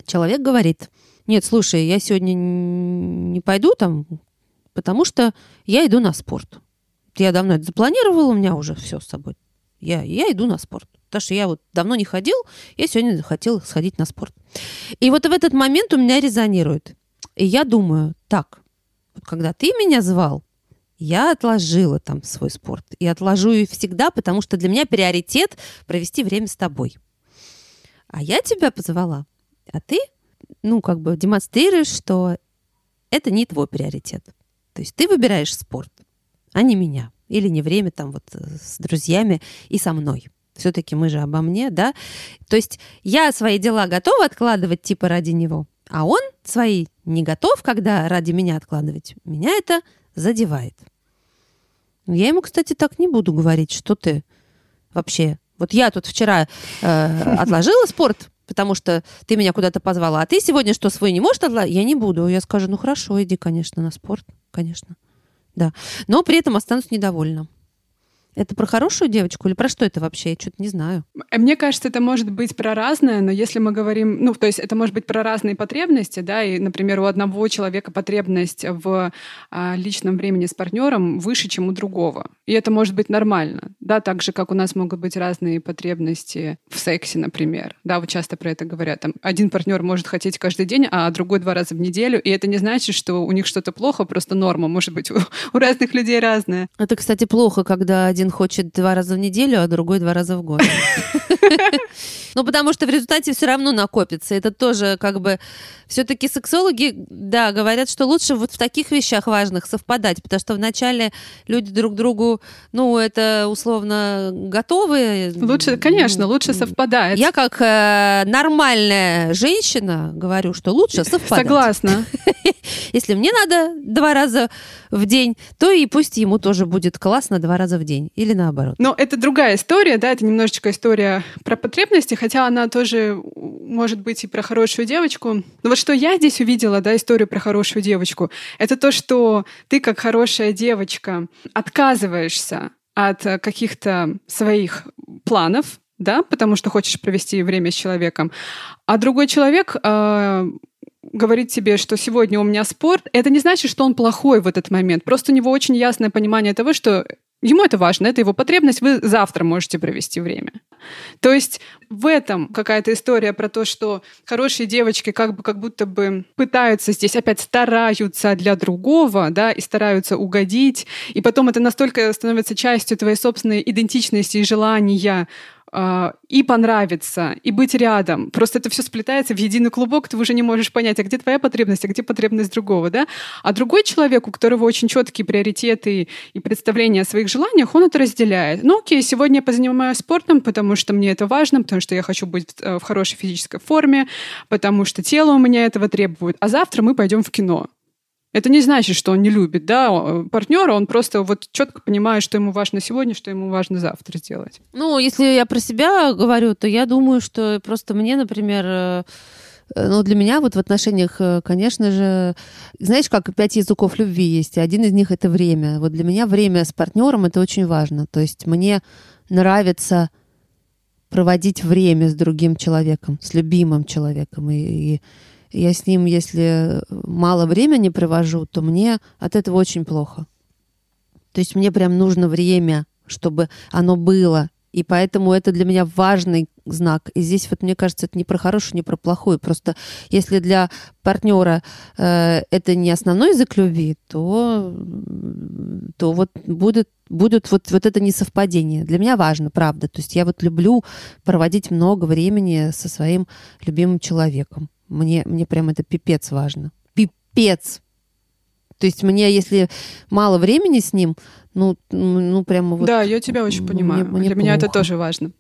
Speaker 1: Человек говорит, нет, слушай, я сегодня не пойду там, потому что я иду на спорт. Я давно это запланировала, у меня уже все с собой. Я, я иду на спорт. Потому что я вот давно не ходил, я сегодня хотел сходить на спорт. И вот в этот момент у меня резонирует. И я думаю, так, вот когда ты меня звал, я отложила там свой спорт. И отложу и всегда, потому что для меня приоритет провести время с тобой. А я тебя позвала, а ты, ну, как бы демонстрируешь, что это не твой приоритет. То есть ты выбираешь спорт, а не меня. Или не время там вот э, с друзьями и со мной. Все-таки мы же обо мне, да? То есть я свои дела готова откладывать типа ради него, а он свои не готов, когда ради меня откладывать. Меня это задевает. Я ему, кстати, так не буду говорить, что ты вообще. Вот я тут вчера э, (laughs) отложила спорт, потому что ты меня куда-то позвала, а ты сегодня что, свой не можешь отложить? Я не буду. Я скажу, ну хорошо, иди, конечно, на спорт, конечно. Да. Но при этом останусь недовольна. Это про хорошую девочку или про что это вообще? Я что-то не знаю.
Speaker 2: Мне кажется, это может быть про разное, но если мы говорим, ну, то есть это может быть про разные потребности, да, и, например, у одного человека потребность в а, личном времени с партнером выше, чем у другого. И это может быть нормально, да, так же, как у нас могут быть разные потребности в сексе, например. Да, вот часто про это говорят. Там один партнер может хотеть каждый день, а другой два раза в неделю, и это не значит, что у них что-то плохо, просто норма может быть (laughs) у, у разных людей разная.
Speaker 1: Это, кстати, плохо, когда один один хочет два раза в неделю, а другой два раза в год. (laughs) Ну, потому что в результате все равно накопится. Это тоже как бы... Все-таки сексологи, да, говорят, что лучше вот в таких вещах важных совпадать, потому что вначале люди друг другу, ну, это условно готовы.
Speaker 2: Лучше, конечно, лучше совпадает.
Speaker 1: Я как э, нормальная женщина говорю, что лучше совпадать.
Speaker 2: Согласна. (laughs)
Speaker 1: Если мне надо два раза в день, то и пусть ему тоже будет классно два раза в день. Или наоборот.
Speaker 2: Но это другая история, да, это немножечко история про потребности, хотя она тоже может быть и про хорошую девочку. Но вот что я здесь увидела, да, историю про хорошую девочку, это то, что ты как хорошая девочка отказываешься от каких-то своих планов, да, потому что хочешь провести время с человеком, а другой человек э, говорит тебе, что сегодня у меня спорт, это не значит, что он плохой в этот момент. Просто у него очень ясное понимание того, что ему это важно, это его потребность, вы завтра можете провести время. То есть в этом какая-то история про то, что хорошие девочки как бы как будто бы пытаются здесь опять стараются для другого, да, и стараются угодить, и потом это настолько становится частью твоей собственной идентичности и желания а, и понравиться, и быть рядом. Просто это все сплетается в единый клубок, ты уже не можешь понять, а где твоя потребность, а где потребность другого, да? А другой человек, у которого очень четкие приоритеты и представления о своих желаниях, он это разделяет. Ну окей, сегодня я позанимаюсь спортом, потому что мне это важно, потому что я хочу быть в э, хорошей физической форме, потому что тело у меня этого требует. А завтра мы пойдем в кино. Это не значит, что он не любит да, партнера, он просто вот четко понимает, что ему важно сегодня, что ему важно завтра сделать.
Speaker 1: Ну, если я про себя говорю, то я думаю, что просто мне, например, э, ну, для меня вот в отношениях, э, конечно же, знаешь, как пять языков любви есть, и один из них — это время. Вот для меня время с партнером — это очень важно. То есть мне нравится проводить время с другим человеком, с любимым человеком. И, и я с ним, если мало времени провожу, то мне от этого очень плохо. То есть мне прям нужно время, чтобы оно было. И поэтому это для меня важный знак. И здесь вот мне кажется, это не про хорошую, не про плохую. Просто если для партнера э, это не основной язык любви, то, то вот будет будет вот, вот это несовпадение. Для меня важно, правда. То есть я вот люблю проводить много времени со своим любимым человеком. Мне, мне прям это пипец важно. Пипец! То есть мне, если мало времени с ним, ну, ну прямо вот...
Speaker 2: Да, я тебя очень понимаю. Мне, Для плохо. меня это тоже важно.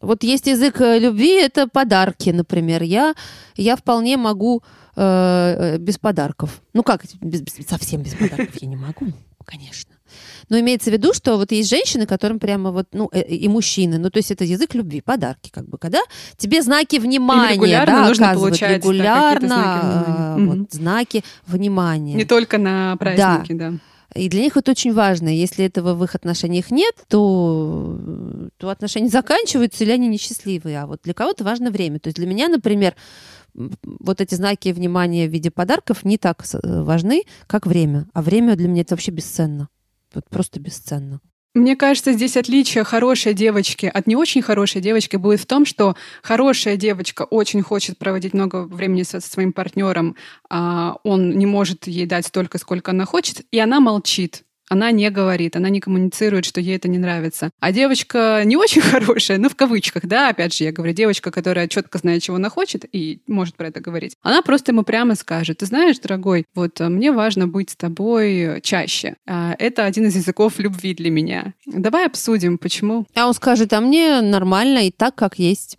Speaker 1: Вот есть язык э, любви, это подарки, например. Я, я вполне могу э, э без подарков. Ну как, без, совсем без подарков я не могу, конечно. Но имеется в виду, что вот есть женщины, которым прямо вот, ну, э, и мужчины, ну, то есть это язык любви, подарки, как бы, когда тебе знаки внимания, регулярно да, нужно получать регулярно да, знаки, внимания. вот, знаки внимания.
Speaker 2: Не только на праздники, да. да.
Speaker 1: И для них это очень важно. Если этого в их отношениях нет, то, то отношения заканчиваются, или они несчастливые. А вот для кого-то важно время. То есть для меня, например, вот эти знаки внимания в виде подарков не так э, важны, как время. А время для меня это вообще бесценно. Вот просто бесценно.
Speaker 2: Мне кажется, здесь отличие хорошей девочки от не очень хорошей девочки будет в том, что хорошая девочка очень хочет проводить много времени со своим партнером, а он не может ей дать столько, сколько она хочет, и она молчит. Она не говорит, она не коммуницирует, что ей это не нравится. А девочка не очень (laughs) хорошая, ну в кавычках, да, опять же, я говорю, девочка, которая четко знает, чего она хочет и может про это говорить, она просто ему прямо скажет, ты знаешь, дорогой, вот э, мне важно быть с тобой чаще. А, это один из языков любви для меня. Давай обсудим, почему.
Speaker 1: А он скажет, а мне нормально и так, как есть.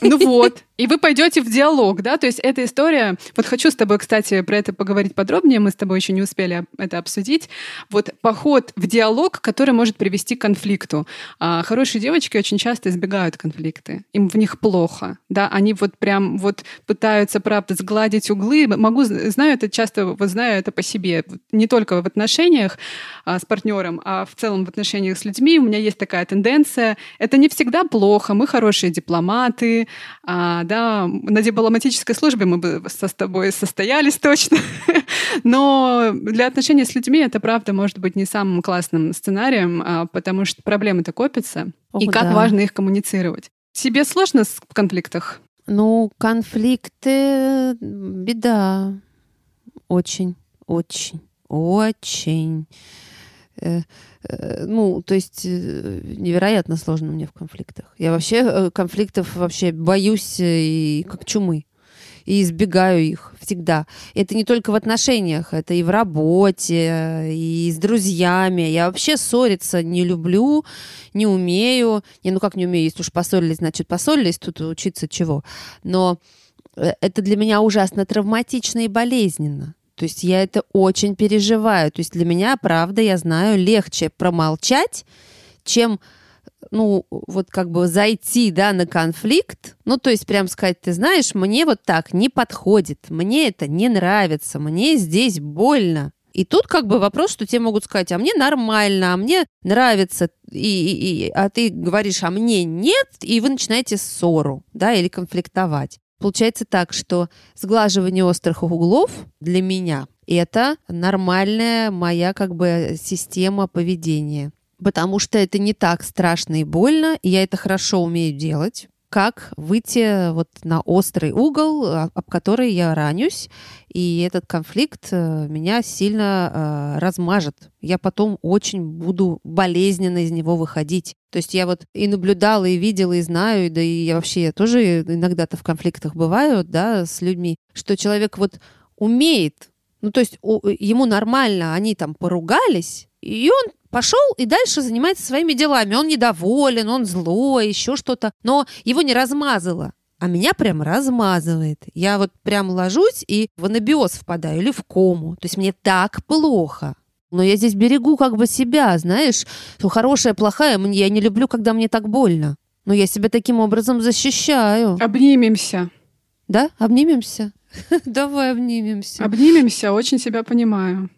Speaker 2: Ну вот. (laughs) И вы пойдете в диалог, да, то есть эта история, вот хочу с тобой, кстати, про это поговорить подробнее, мы с тобой еще не успели это обсудить, вот поход в диалог, который может привести к конфликту. А хорошие девочки очень часто избегают конфликты, им в них плохо, да, они вот прям вот пытаются, правда, сгладить углы, могу, знаю это часто, вот знаю это по себе, не только в отношениях а, с партнером, а в целом в отношениях с людьми, у меня есть такая тенденция, это не всегда плохо, мы хорошие дипломаты, а, да, на дипломатической службе мы бы со с тобой состоялись точно, (laughs) но для отношений с людьми это, правда, может быть не самым классным сценарием, а, потому что проблемы-то копятся, О, и как да. важно их коммуницировать. Тебе сложно в конфликтах?
Speaker 1: Ну, конфликты — беда. Очень, очень, очень. Э, э, ну, то есть э, невероятно сложно мне в конфликтах. Я вообще конфликтов вообще боюсь и как чумы. И избегаю их всегда. Это не только в отношениях, это и в работе, и с друзьями. Я вообще ссориться не люблю, не умею. Не, ну как не умею, если уж поссорились, значит поссорились, тут учиться чего. Но это для меня ужасно травматично и болезненно. То есть я это очень переживаю. То есть для меня, правда, я знаю, легче промолчать, чем ну, вот как бы зайти, да, на конфликт, ну, то есть прям сказать, ты знаешь, мне вот так не подходит, мне это не нравится, мне здесь больно. И тут как бы вопрос, что тебе могут сказать, а мне нормально, а мне нравится, и, и, и, а ты говоришь, а мне нет, и вы начинаете ссору, да, или конфликтовать. Получается так, что сглаживание острых углов для меня это нормальная моя как бы система поведения. Потому что это не так страшно и больно, и я это хорошо умею делать как выйти вот на острый угол, а, об который я ранюсь, и этот конфликт э, меня сильно э, размажет. Я потом очень буду болезненно из него выходить. То есть я вот и наблюдала, и видела, и знаю, да и я вообще я тоже иногда-то в конфликтах бываю, да, с людьми, что человек вот умеет, ну то есть у, ему нормально, они там поругались, и он пошел и дальше занимается своими делами. Он недоволен, он злой, еще что-то. Но его не размазало. А меня прям размазывает. Я вот прям ложусь и в анабиоз впадаю или в кому. То есть мне так плохо. Но я здесь берегу как бы себя, знаешь, что хорошая, плохая. Я не люблю, когда мне так больно. Но я себя таким образом защищаю.
Speaker 2: Обнимемся.
Speaker 1: Да? Обнимемся? (laughs) Давай обнимемся.
Speaker 2: Обнимемся, очень себя понимаю.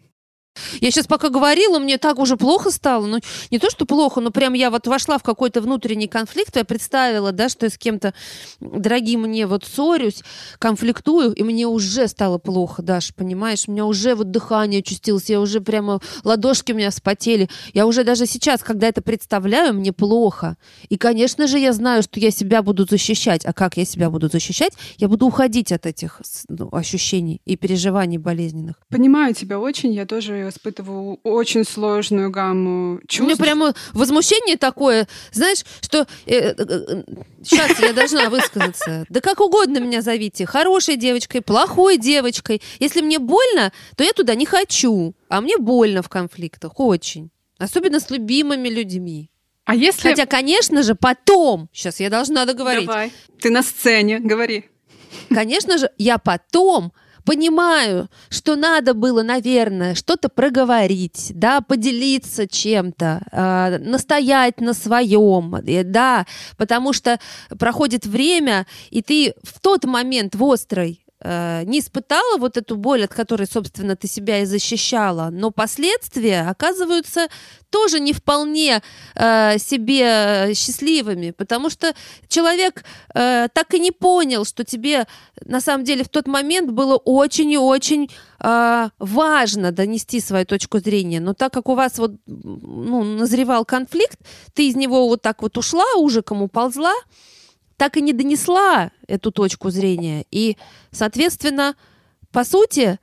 Speaker 1: Я сейчас пока говорила, мне так уже плохо стало. Ну, не то, что плохо, но прям я вот вошла в какой-то внутренний конфликт, я представила, да, что я с кем-то дорогим мне вот ссорюсь, конфликтую, и мне уже стало плохо, Даш, понимаешь? У меня уже вот дыхание очустилось, я уже прямо, ладошки у меня вспотели. Я уже даже сейчас, когда это представляю, мне плохо. И, конечно же, я знаю, что я себя буду защищать. А как я себя буду защищать? Я буду уходить от этих ну, ощущений и переживаний болезненных.
Speaker 2: Понимаю тебя очень, я тоже испытываю очень сложную гамму чувств.
Speaker 1: У меня прямо возмущение такое, знаешь, что э, э, э, сейчас я должна высказаться. Да как угодно меня зовите, хорошей девочкой, плохой девочкой. Если мне больно, то я туда не хочу. А мне больно в конфликтах, очень. Особенно с любимыми людьми.
Speaker 2: А если...
Speaker 1: Хотя, конечно же, потом, сейчас я должна договорить.
Speaker 2: Давай, ты на сцене, говори.
Speaker 1: Конечно же, я потом понимаю, что надо было, наверное, что-то проговорить, да, поделиться чем-то, э, настоять на своем, э, да, потому что проходит время, и ты в тот момент в острой не испытала вот эту боль, от которой, собственно, ты себя и защищала, но последствия оказываются тоже не вполне э, себе счастливыми, потому что человек э, так и не понял, что тебе на самом деле в тот момент было очень и очень э, важно донести свою точку зрения, но так как у вас вот ну, назревал конфликт, ты из него вот так вот ушла, ужиком уползла, так и не донесла эту точку зрения. И, соответственно, по сути,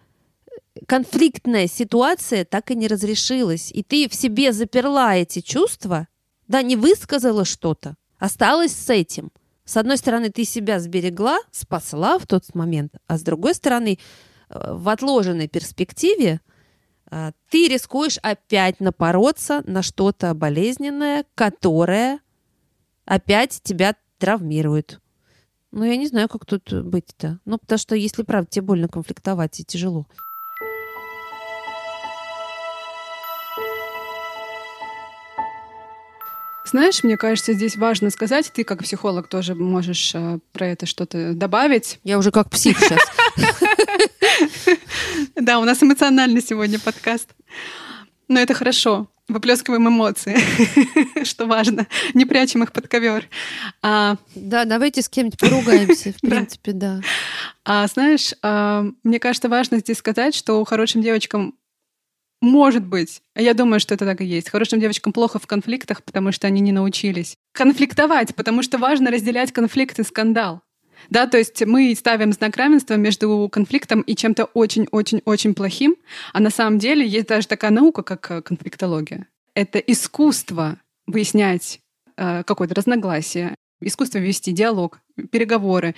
Speaker 1: конфликтная ситуация так и не разрешилась. И ты в себе заперла эти чувства, да, не высказала что-то, осталась с этим. С одной стороны, ты себя сберегла, спасла в тот момент, а с другой стороны, э, в отложенной перспективе э, ты рискуешь опять напороться на что-то болезненное, которое опять тебя травмирует. Ну, я не знаю, как тут быть-то. Ну, потому что, если правда, тебе больно конфликтовать и тяжело.
Speaker 2: Знаешь, мне кажется, здесь важно сказать, ты как психолог тоже можешь э, про это что-то добавить.
Speaker 1: Я уже как псих сейчас. (laughs)
Speaker 2: Да, у нас эмоциональный сегодня подкаст. Но это хорошо выплескиваем эмоции, (laughs) что важно, не прячем их под ковер.
Speaker 1: А... Да, давайте с кем-нибудь поругаемся, в (laughs) принципе, да.
Speaker 2: А знаешь, а, мне кажется, важно здесь сказать, что хорошим девочкам может быть, я думаю, что это так и есть. Хорошим девочкам плохо в конфликтах, потому что они не научились конфликтовать, потому что важно разделять конфликт и скандал. Да, то есть мы ставим знак равенства между конфликтом и чем-то очень-очень-очень плохим, а на самом деле есть даже такая наука, как э, конфликтология. Это искусство выяснять э, какое-то разногласие, искусство вести диалог, переговоры,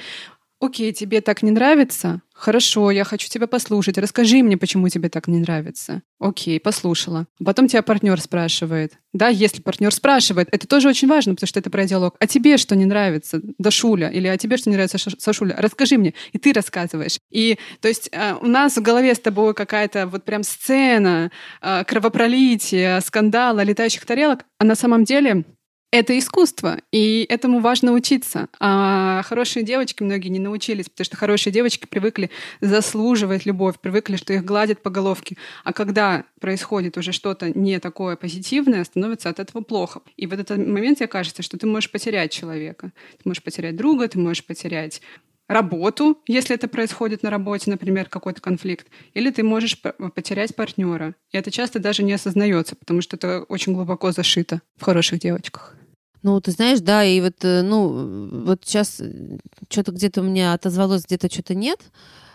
Speaker 2: Окей, тебе так не нравится? Хорошо, я хочу тебя послушать. Расскажи мне, почему тебе так не нравится. Окей, послушала. Потом тебя партнер спрашивает. Да, если партнер спрашивает, это тоже очень важно, потому что это про диалог. А тебе что не нравится, Дашуля? Или а тебе что не нравится, Сашуля? Расскажи мне. И ты рассказываешь. И то есть э, у нас в голове с тобой какая-то вот прям сцена э, кровопролития, скандала, летающих тарелок, а на самом деле это искусство, и этому важно учиться. А хорошие девочки многие не научились, потому что хорошие девочки привыкли заслуживать любовь, привыкли, что их гладят по головке. А когда происходит уже что-то не такое позитивное, становится от этого плохо. И в этот момент, мне кажется, что ты можешь потерять человека. Ты можешь потерять друга, ты можешь потерять работу, если это происходит на работе, например, какой-то конфликт, или ты можешь потерять партнера. И это часто даже не осознается, потому что это очень глубоко зашито в хороших девочках.
Speaker 1: Ну, ты знаешь, да, и вот, э, ну, вот сейчас э, что-то где-то у меня отозвалось, где-то что-то нет,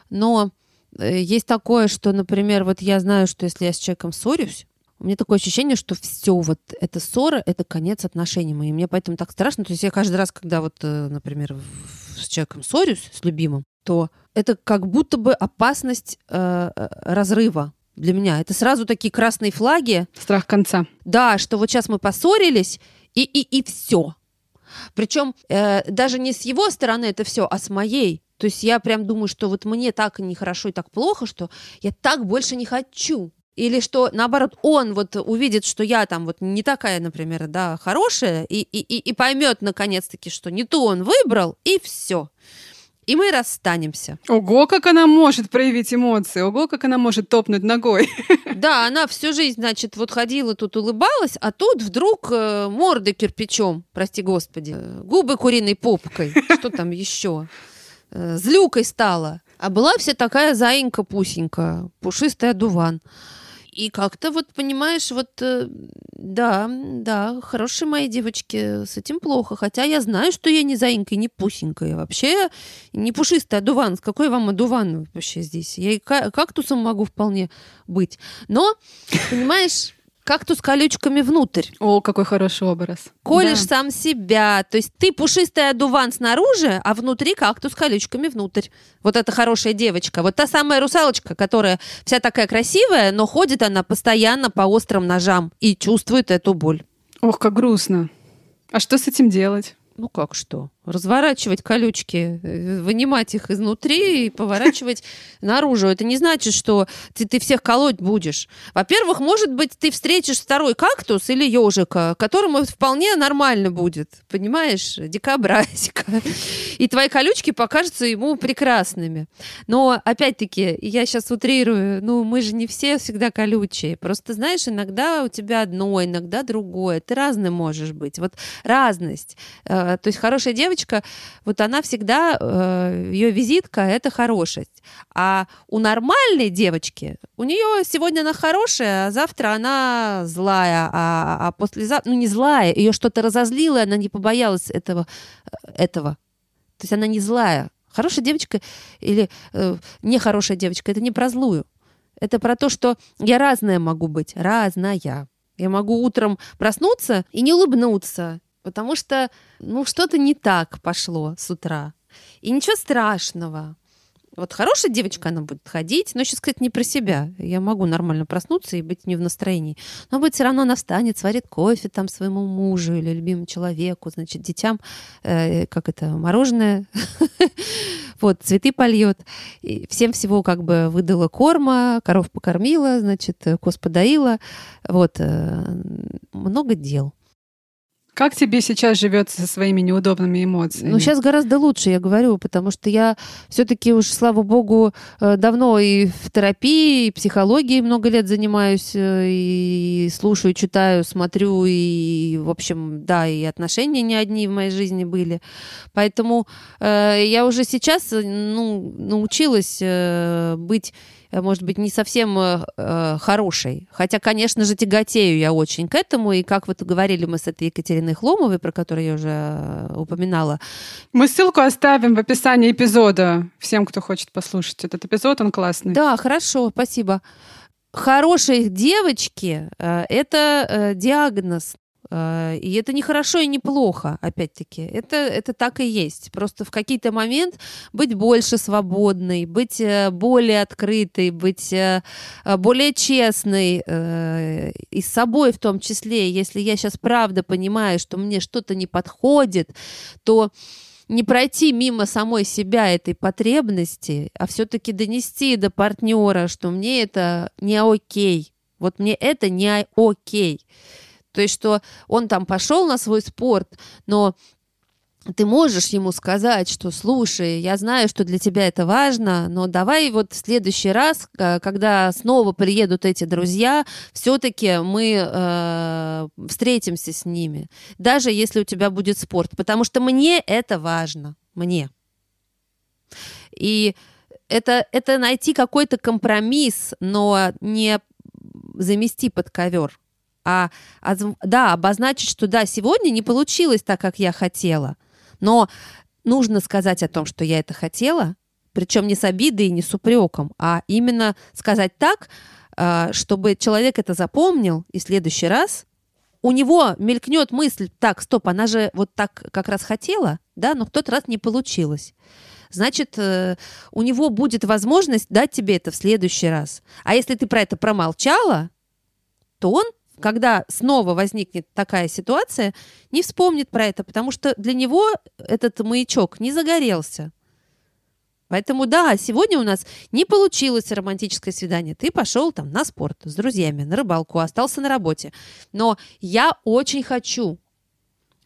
Speaker 1: но э, есть такое, что, например, вот я знаю, что если я с человеком ссорюсь, у меня такое ощущение, что все, вот эта ссора, это конец отношений моих. Мне поэтому так страшно. То есть я каждый раз, когда вот, например, с человеком ссорюсь, с любимым, то это как будто бы опасность э, разрыва для меня. Это сразу такие красные флаги.
Speaker 2: Страх конца.
Speaker 1: Да, что вот сейчас мы поссорились, и, и, и все. Причем э, даже не с его стороны это все, а с моей. То есть я прям думаю, что вот мне так нехорошо и так плохо, что я так больше не хочу. Или что, наоборот, он вот увидит, что я там вот не такая, например, да, хорошая, и, и, и поймет наконец-таки, что не то он выбрал, и все и мы расстанемся.
Speaker 2: Ого, как она может проявить эмоции, ого, как она может топнуть ногой. (laughs)
Speaker 1: Да, она всю жизнь, значит, вот ходила тут, улыбалась, а тут вдруг э, морды кирпичом, прости господи, э, губы куриной попкой, что там еще, э, злюкой стала. А была вся такая заинька-пусенька, пушистая дуван. И как-то вот, понимаешь, вот, э, да, да, хорошие мои девочки, с этим плохо. Хотя я знаю, что я не заинька и не пусенькая. Вообще не пушистая, а дуван. С какой вам одуван вообще здесь? Я и кактусом могу вполне быть. Но, понимаешь, Кактус с колючками внутрь.
Speaker 2: О, какой хороший образ.
Speaker 1: Колешь да. сам себя. То есть ты пушистый одуван снаружи, а внутри кактус колючками внутрь. Вот эта хорошая девочка. Вот та самая русалочка, которая вся такая красивая, но ходит она постоянно по острым ножам и чувствует эту боль.
Speaker 2: Ох, как грустно. А что с этим делать?
Speaker 1: Ну как что? Разворачивать колючки, э, вынимать их изнутри и поворачивать (laughs) наружу. Это не значит, что ты, ты всех колоть будешь. Во-первых, может быть, ты встретишь второй кактус или ежика, которому вполне нормально будет, понимаешь, дикобразика. И твои колючки покажутся ему прекрасными. Но, опять-таки, я сейчас утрирую, ну, мы же не все всегда колючие. Просто, знаешь, иногда у тебя одно, иногда другое. Ты разный можешь быть. Вот разность. Э, то есть хорошая девочка девочка, вот она всегда, э, ее визитка — это хорошесть. А у нормальной девочки, у нее сегодня она хорошая, а завтра она злая, а, а послезавтра, ну не злая, ее что-то разозлило, она не побоялась этого, этого. То есть она не злая. Хорошая девочка или э, нехорошая девочка — это не про злую. Это про то, что я разная могу быть, разная. Я могу утром проснуться и не улыбнуться, потому что, ну, что-то не так пошло с утра. И ничего страшного. Вот хорошая девочка, она будет ходить, но сейчас, сказать, не про себя. Я могу нормально проснуться и быть не в настроении. Но будет все равно она встанет, сварит кофе там своему мужу или любимому человеку, значит, детям, э, как это, мороженое, (laughs) вот, цветы польет. И всем всего как бы выдала корма, коров покормила, значит, коз подоила. Вот, э, много дел.
Speaker 2: Как тебе сейчас живется со своими неудобными эмоциями?
Speaker 1: Ну, сейчас гораздо лучше, я говорю, потому что я все-таки уж, слава богу, э, давно и в терапии, и психологией много лет занимаюсь, э, и слушаю, читаю, смотрю, и, в общем, да, и отношения не одни в моей жизни были. Поэтому э, я уже сейчас ну, научилась э, быть Э, может быть, не совсем э, э, хорошей. Хотя, конечно же, тяготею я очень к этому. И как вот говорили мы с этой Екатериной Хломовой, про которую я уже э, упоминала.
Speaker 2: Мы ссылку оставим в описании эпизода всем, кто хочет послушать этот эпизод. Он классный.
Speaker 1: Да, хорошо, спасибо. Хорошие девочки э, – это э, диагноз Э, и это не хорошо и не плохо, опять-таки. Это, это так и есть. Просто в какие-то момент быть больше свободной, быть э, более открытой, быть э, более честной и с собой в том числе. Если я сейчас правда понимаю, что мне что-то не подходит, то не пройти мимо самой себя этой потребности, а все-таки донести до партнера, что мне это не окей. Вот мне это не окей То есть, что он там пошел на свой спорт, но ты можешь ему сказать, что слушай, я знаю, что для тебя это важно, но давай вот в следующий раз, когда снова приедут эти друзья, все-таки мы э, встретимся с ними, даже если у тебя будет спорт, потому что мне это важно, мне. И это, это найти какой-то компромисс, но не замести под ковер, а, да, обозначить, что да, сегодня не получилось так, как я хотела – но нужно сказать о том, что я это хотела, причем не с обидой и не с упреком, а именно сказать так, а, чтобы человек это запомнил, и в следующий раз у него мелькнет мысль, так, стоп, она же вот так как раз хотела, да, но в тот раз не получилось. Значит, э, у него будет возможность дать тебе это в следующий раз. А если ты про это промолчала, то он когда снова возникнет такая ситуация, не вспомнит про это, потому что для него этот маячок не загорелся. Поэтому да, сегодня у нас не получилось романтическое свидание. Ты пошел там на спорт с друзьями, на рыбалку, остался на работе. Но я очень хочу.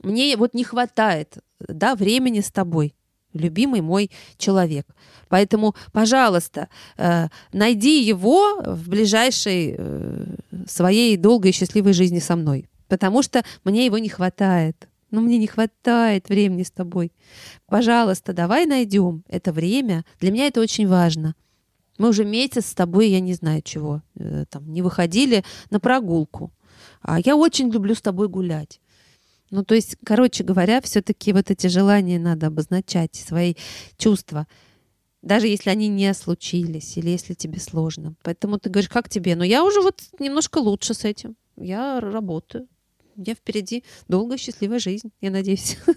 Speaker 1: Мне вот не хватает да, времени с тобой любимый мой человек. Поэтому, пожалуйста, э, найди его в ближайшей э, своей долгой и счастливой жизни со мной, потому что мне его не хватает. Ну, мне не хватает времени с тобой. Пожалуйста, давай найдем это время. Для меня это очень важно. Мы уже месяц с тобой, я не знаю чего, э, там, не выходили на прогулку. А я очень люблю с тобой гулять. Ну, то есть, короче говоря, все-таки вот эти желания надо обозначать, свои чувства, даже если они не случились или если тебе сложно. Поэтому ты говоришь, как тебе? Но я уже вот немножко лучше с этим. Я работаю. Я впереди долгая счастливая жизнь, я надеюсь. (laughs)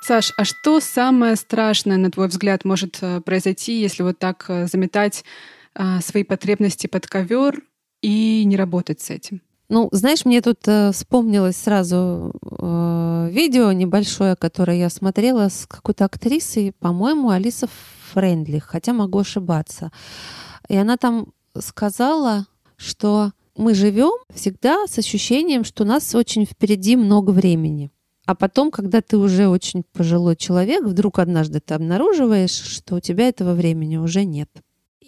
Speaker 2: Саш, а что самое страшное, на твой взгляд, может э, произойти, если вот так э, заметать свои потребности под ковер и не работать с этим.
Speaker 1: Ну, знаешь, мне тут э, вспомнилось сразу э, видео небольшое, которое я смотрела с какой-то актрисой, по-моему, Алиса Френдли, хотя могу ошибаться. И она там сказала, что мы живем всегда с ощущением, что у нас очень впереди много времени. А потом, когда ты уже очень пожилой человек, вдруг однажды ты обнаруживаешь, что у тебя этого времени уже нет.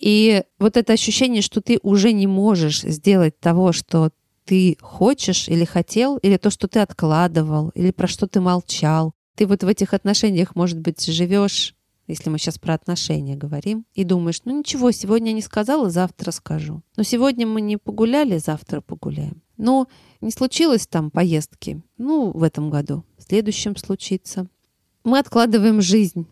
Speaker 1: И вот это ощущение, что ты уже не можешь сделать того, что ты хочешь или хотел, или то, что ты откладывал, или про что ты молчал. Ты вот в этих отношениях, может быть, живешь, если мы сейчас про отношения говорим, и думаешь, ну ничего, сегодня не сказала, завтра скажу. Но сегодня мы не погуляли, завтра погуляем. Но не случилось там поездки, ну, в этом году, в следующем случится. Мы откладываем жизнь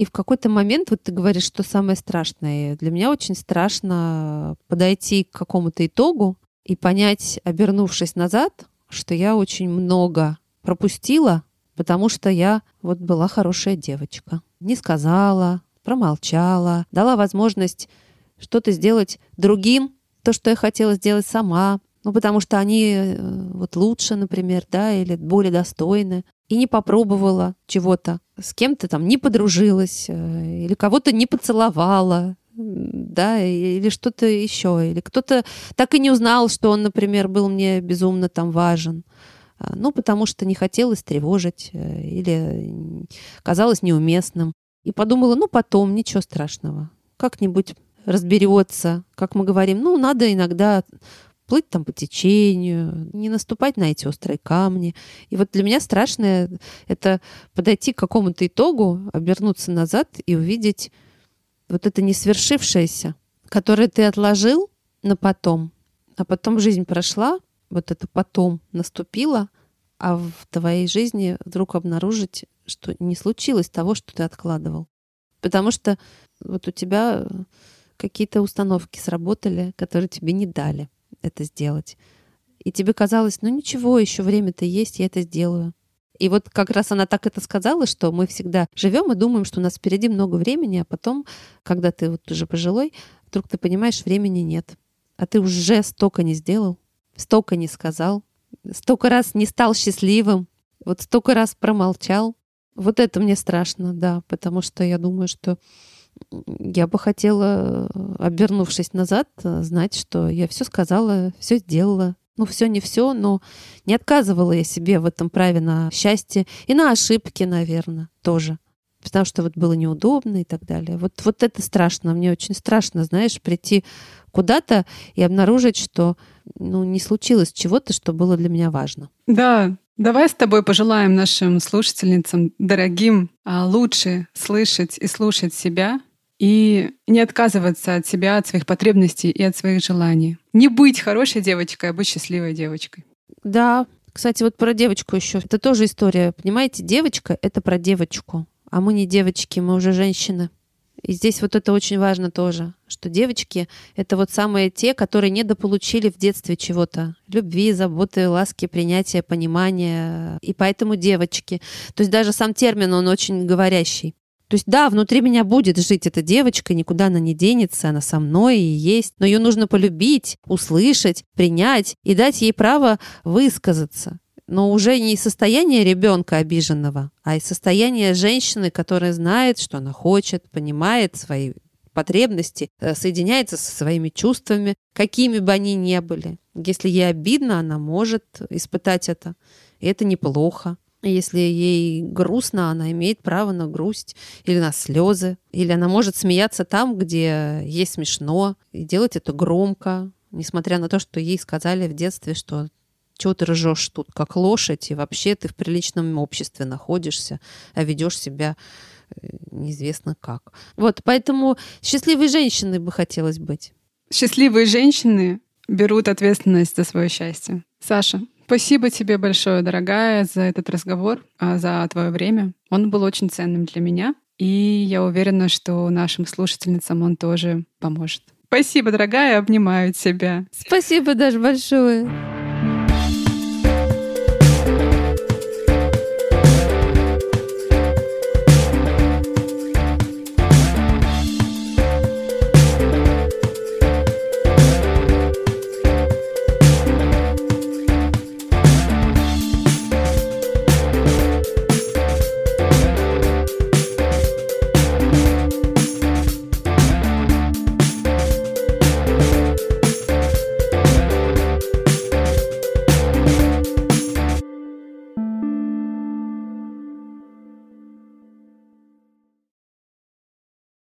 Speaker 1: и в какой-то момент, вот ты говоришь, что самое страшное. Для меня очень страшно подойти к какому-то итогу и понять, обернувшись назад, что я очень много пропустила, потому что я вот была хорошая девочка. Не сказала, промолчала, дала возможность что-то сделать другим, то, что я хотела сделать сама, ну, потому что они э, вот лучше, например, да, или более достойны и не попробовала чего-то, с кем-то там не подружилась, э, или кого-то не поцеловала, да, или что-то еще, или кто-то так и не узнал, что он, например, был мне безумно там важен, а, ну, потому что не хотелось тревожить э, или казалось неуместным. И подумала, ну, потом, ничего страшного, как-нибудь разберется, как мы говорим, ну, надо иногда плыть там по течению, не наступать на эти острые камни. И вот для меня страшное — это подойти к какому-то итогу, обернуться назад и увидеть вот это несвершившееся, которое ты отложил на потом, а потом жизнь прошла, вот это потом наступило, а в твоей жизни вдруг обнаружить, что не случилось того, что ты откладывал. Потому что вот у тебя какие-то установки сработали, которые тебе не дали это сделать. И тебе казалось, ну ничего, еще время-то есть, я это сделаю. И вот как раз она так это сказала, что мы всегда живем и думаем, что у нас впереди много времени, а потом, когда ты вот уже пожилой, вдруг ты понимаешь, времени нет. А ты уже столько не сделал, столько не сказал, столько раз не стал счастливым, вот столько раз промолчал. Вот это мне страшно, да, потому что я думаю, что я бы хотела, обернувшись назад, знать, что я все сказала, все сделала. Ну, все не все, но не отказывала я себе в этом праве на счастье и на ошибки, наверное, тоже. Потому что вот было неудобно и так далее. Вот, вот это страшно. Мне очень страшно, знаешь, прийти куда-то и обнаружить, что ну, не случилось чего-то, что было для меня важно.
Speaker 2: Да, давай с тобой пожелаем нашим слушательницам, дорогим, а, лучше слышать и слушать себя, и не отказываться от себя, от своих потребностей и от своих желаний. Не быть хорошей девочкой, а быть счастливой девочкой.
Speaker 1: Да, кстати, вот про девочку еще. Это тоже история. Понимаете, девочка — это про девочку. А мы не девочки, мы уже женщины. И здесь вот это очень важно тоже, что девочки — это вот самые те, которые недополучили в детстве чего-то. Любви, заботы, ласки, принятия, понимания. И поэтому девочки. То есть даже сам термин, он очень говорящий. То есть да, внутри меня будет жить эта девочка, никуда она не денется, она со мной и есть. Но ее нужно полюбить, услышать, принять и дать ей право высказаться но уже не из состояния ребенка обиженного, а из состояния женщины, которая знает, что она хочет, понимает свои потребности, э, соединяется со своими чувствами, какими бы они ни были. Если ей обидно, она может испытать это. И это неплохо. Если ей грустно, она имеет право на грусть или на слезы. Или она может смеяться там, где ей смешно, и делать это громко, несмотря на то, что ей сказали в детстве, что чего ты ржешь тут, как лошадь, и вообще ты в приличном обществе находишься, а ведешь себя э, неизвестно как. Вот, поэтому счастливой женщиной бы хотелось быть.
Speaker 2: Счастливые женщины берут ответственность за свое счастье. Саша, спасибо тебе большое, дорогая, за этот разговор, а, за твое время. Он был очень ценным для меня, и я уверена, что нашим слушательницам он тоже поможет. Спасибо, дорогая, обнимаю тебя.
Speaker 1: Спасибо даже большое.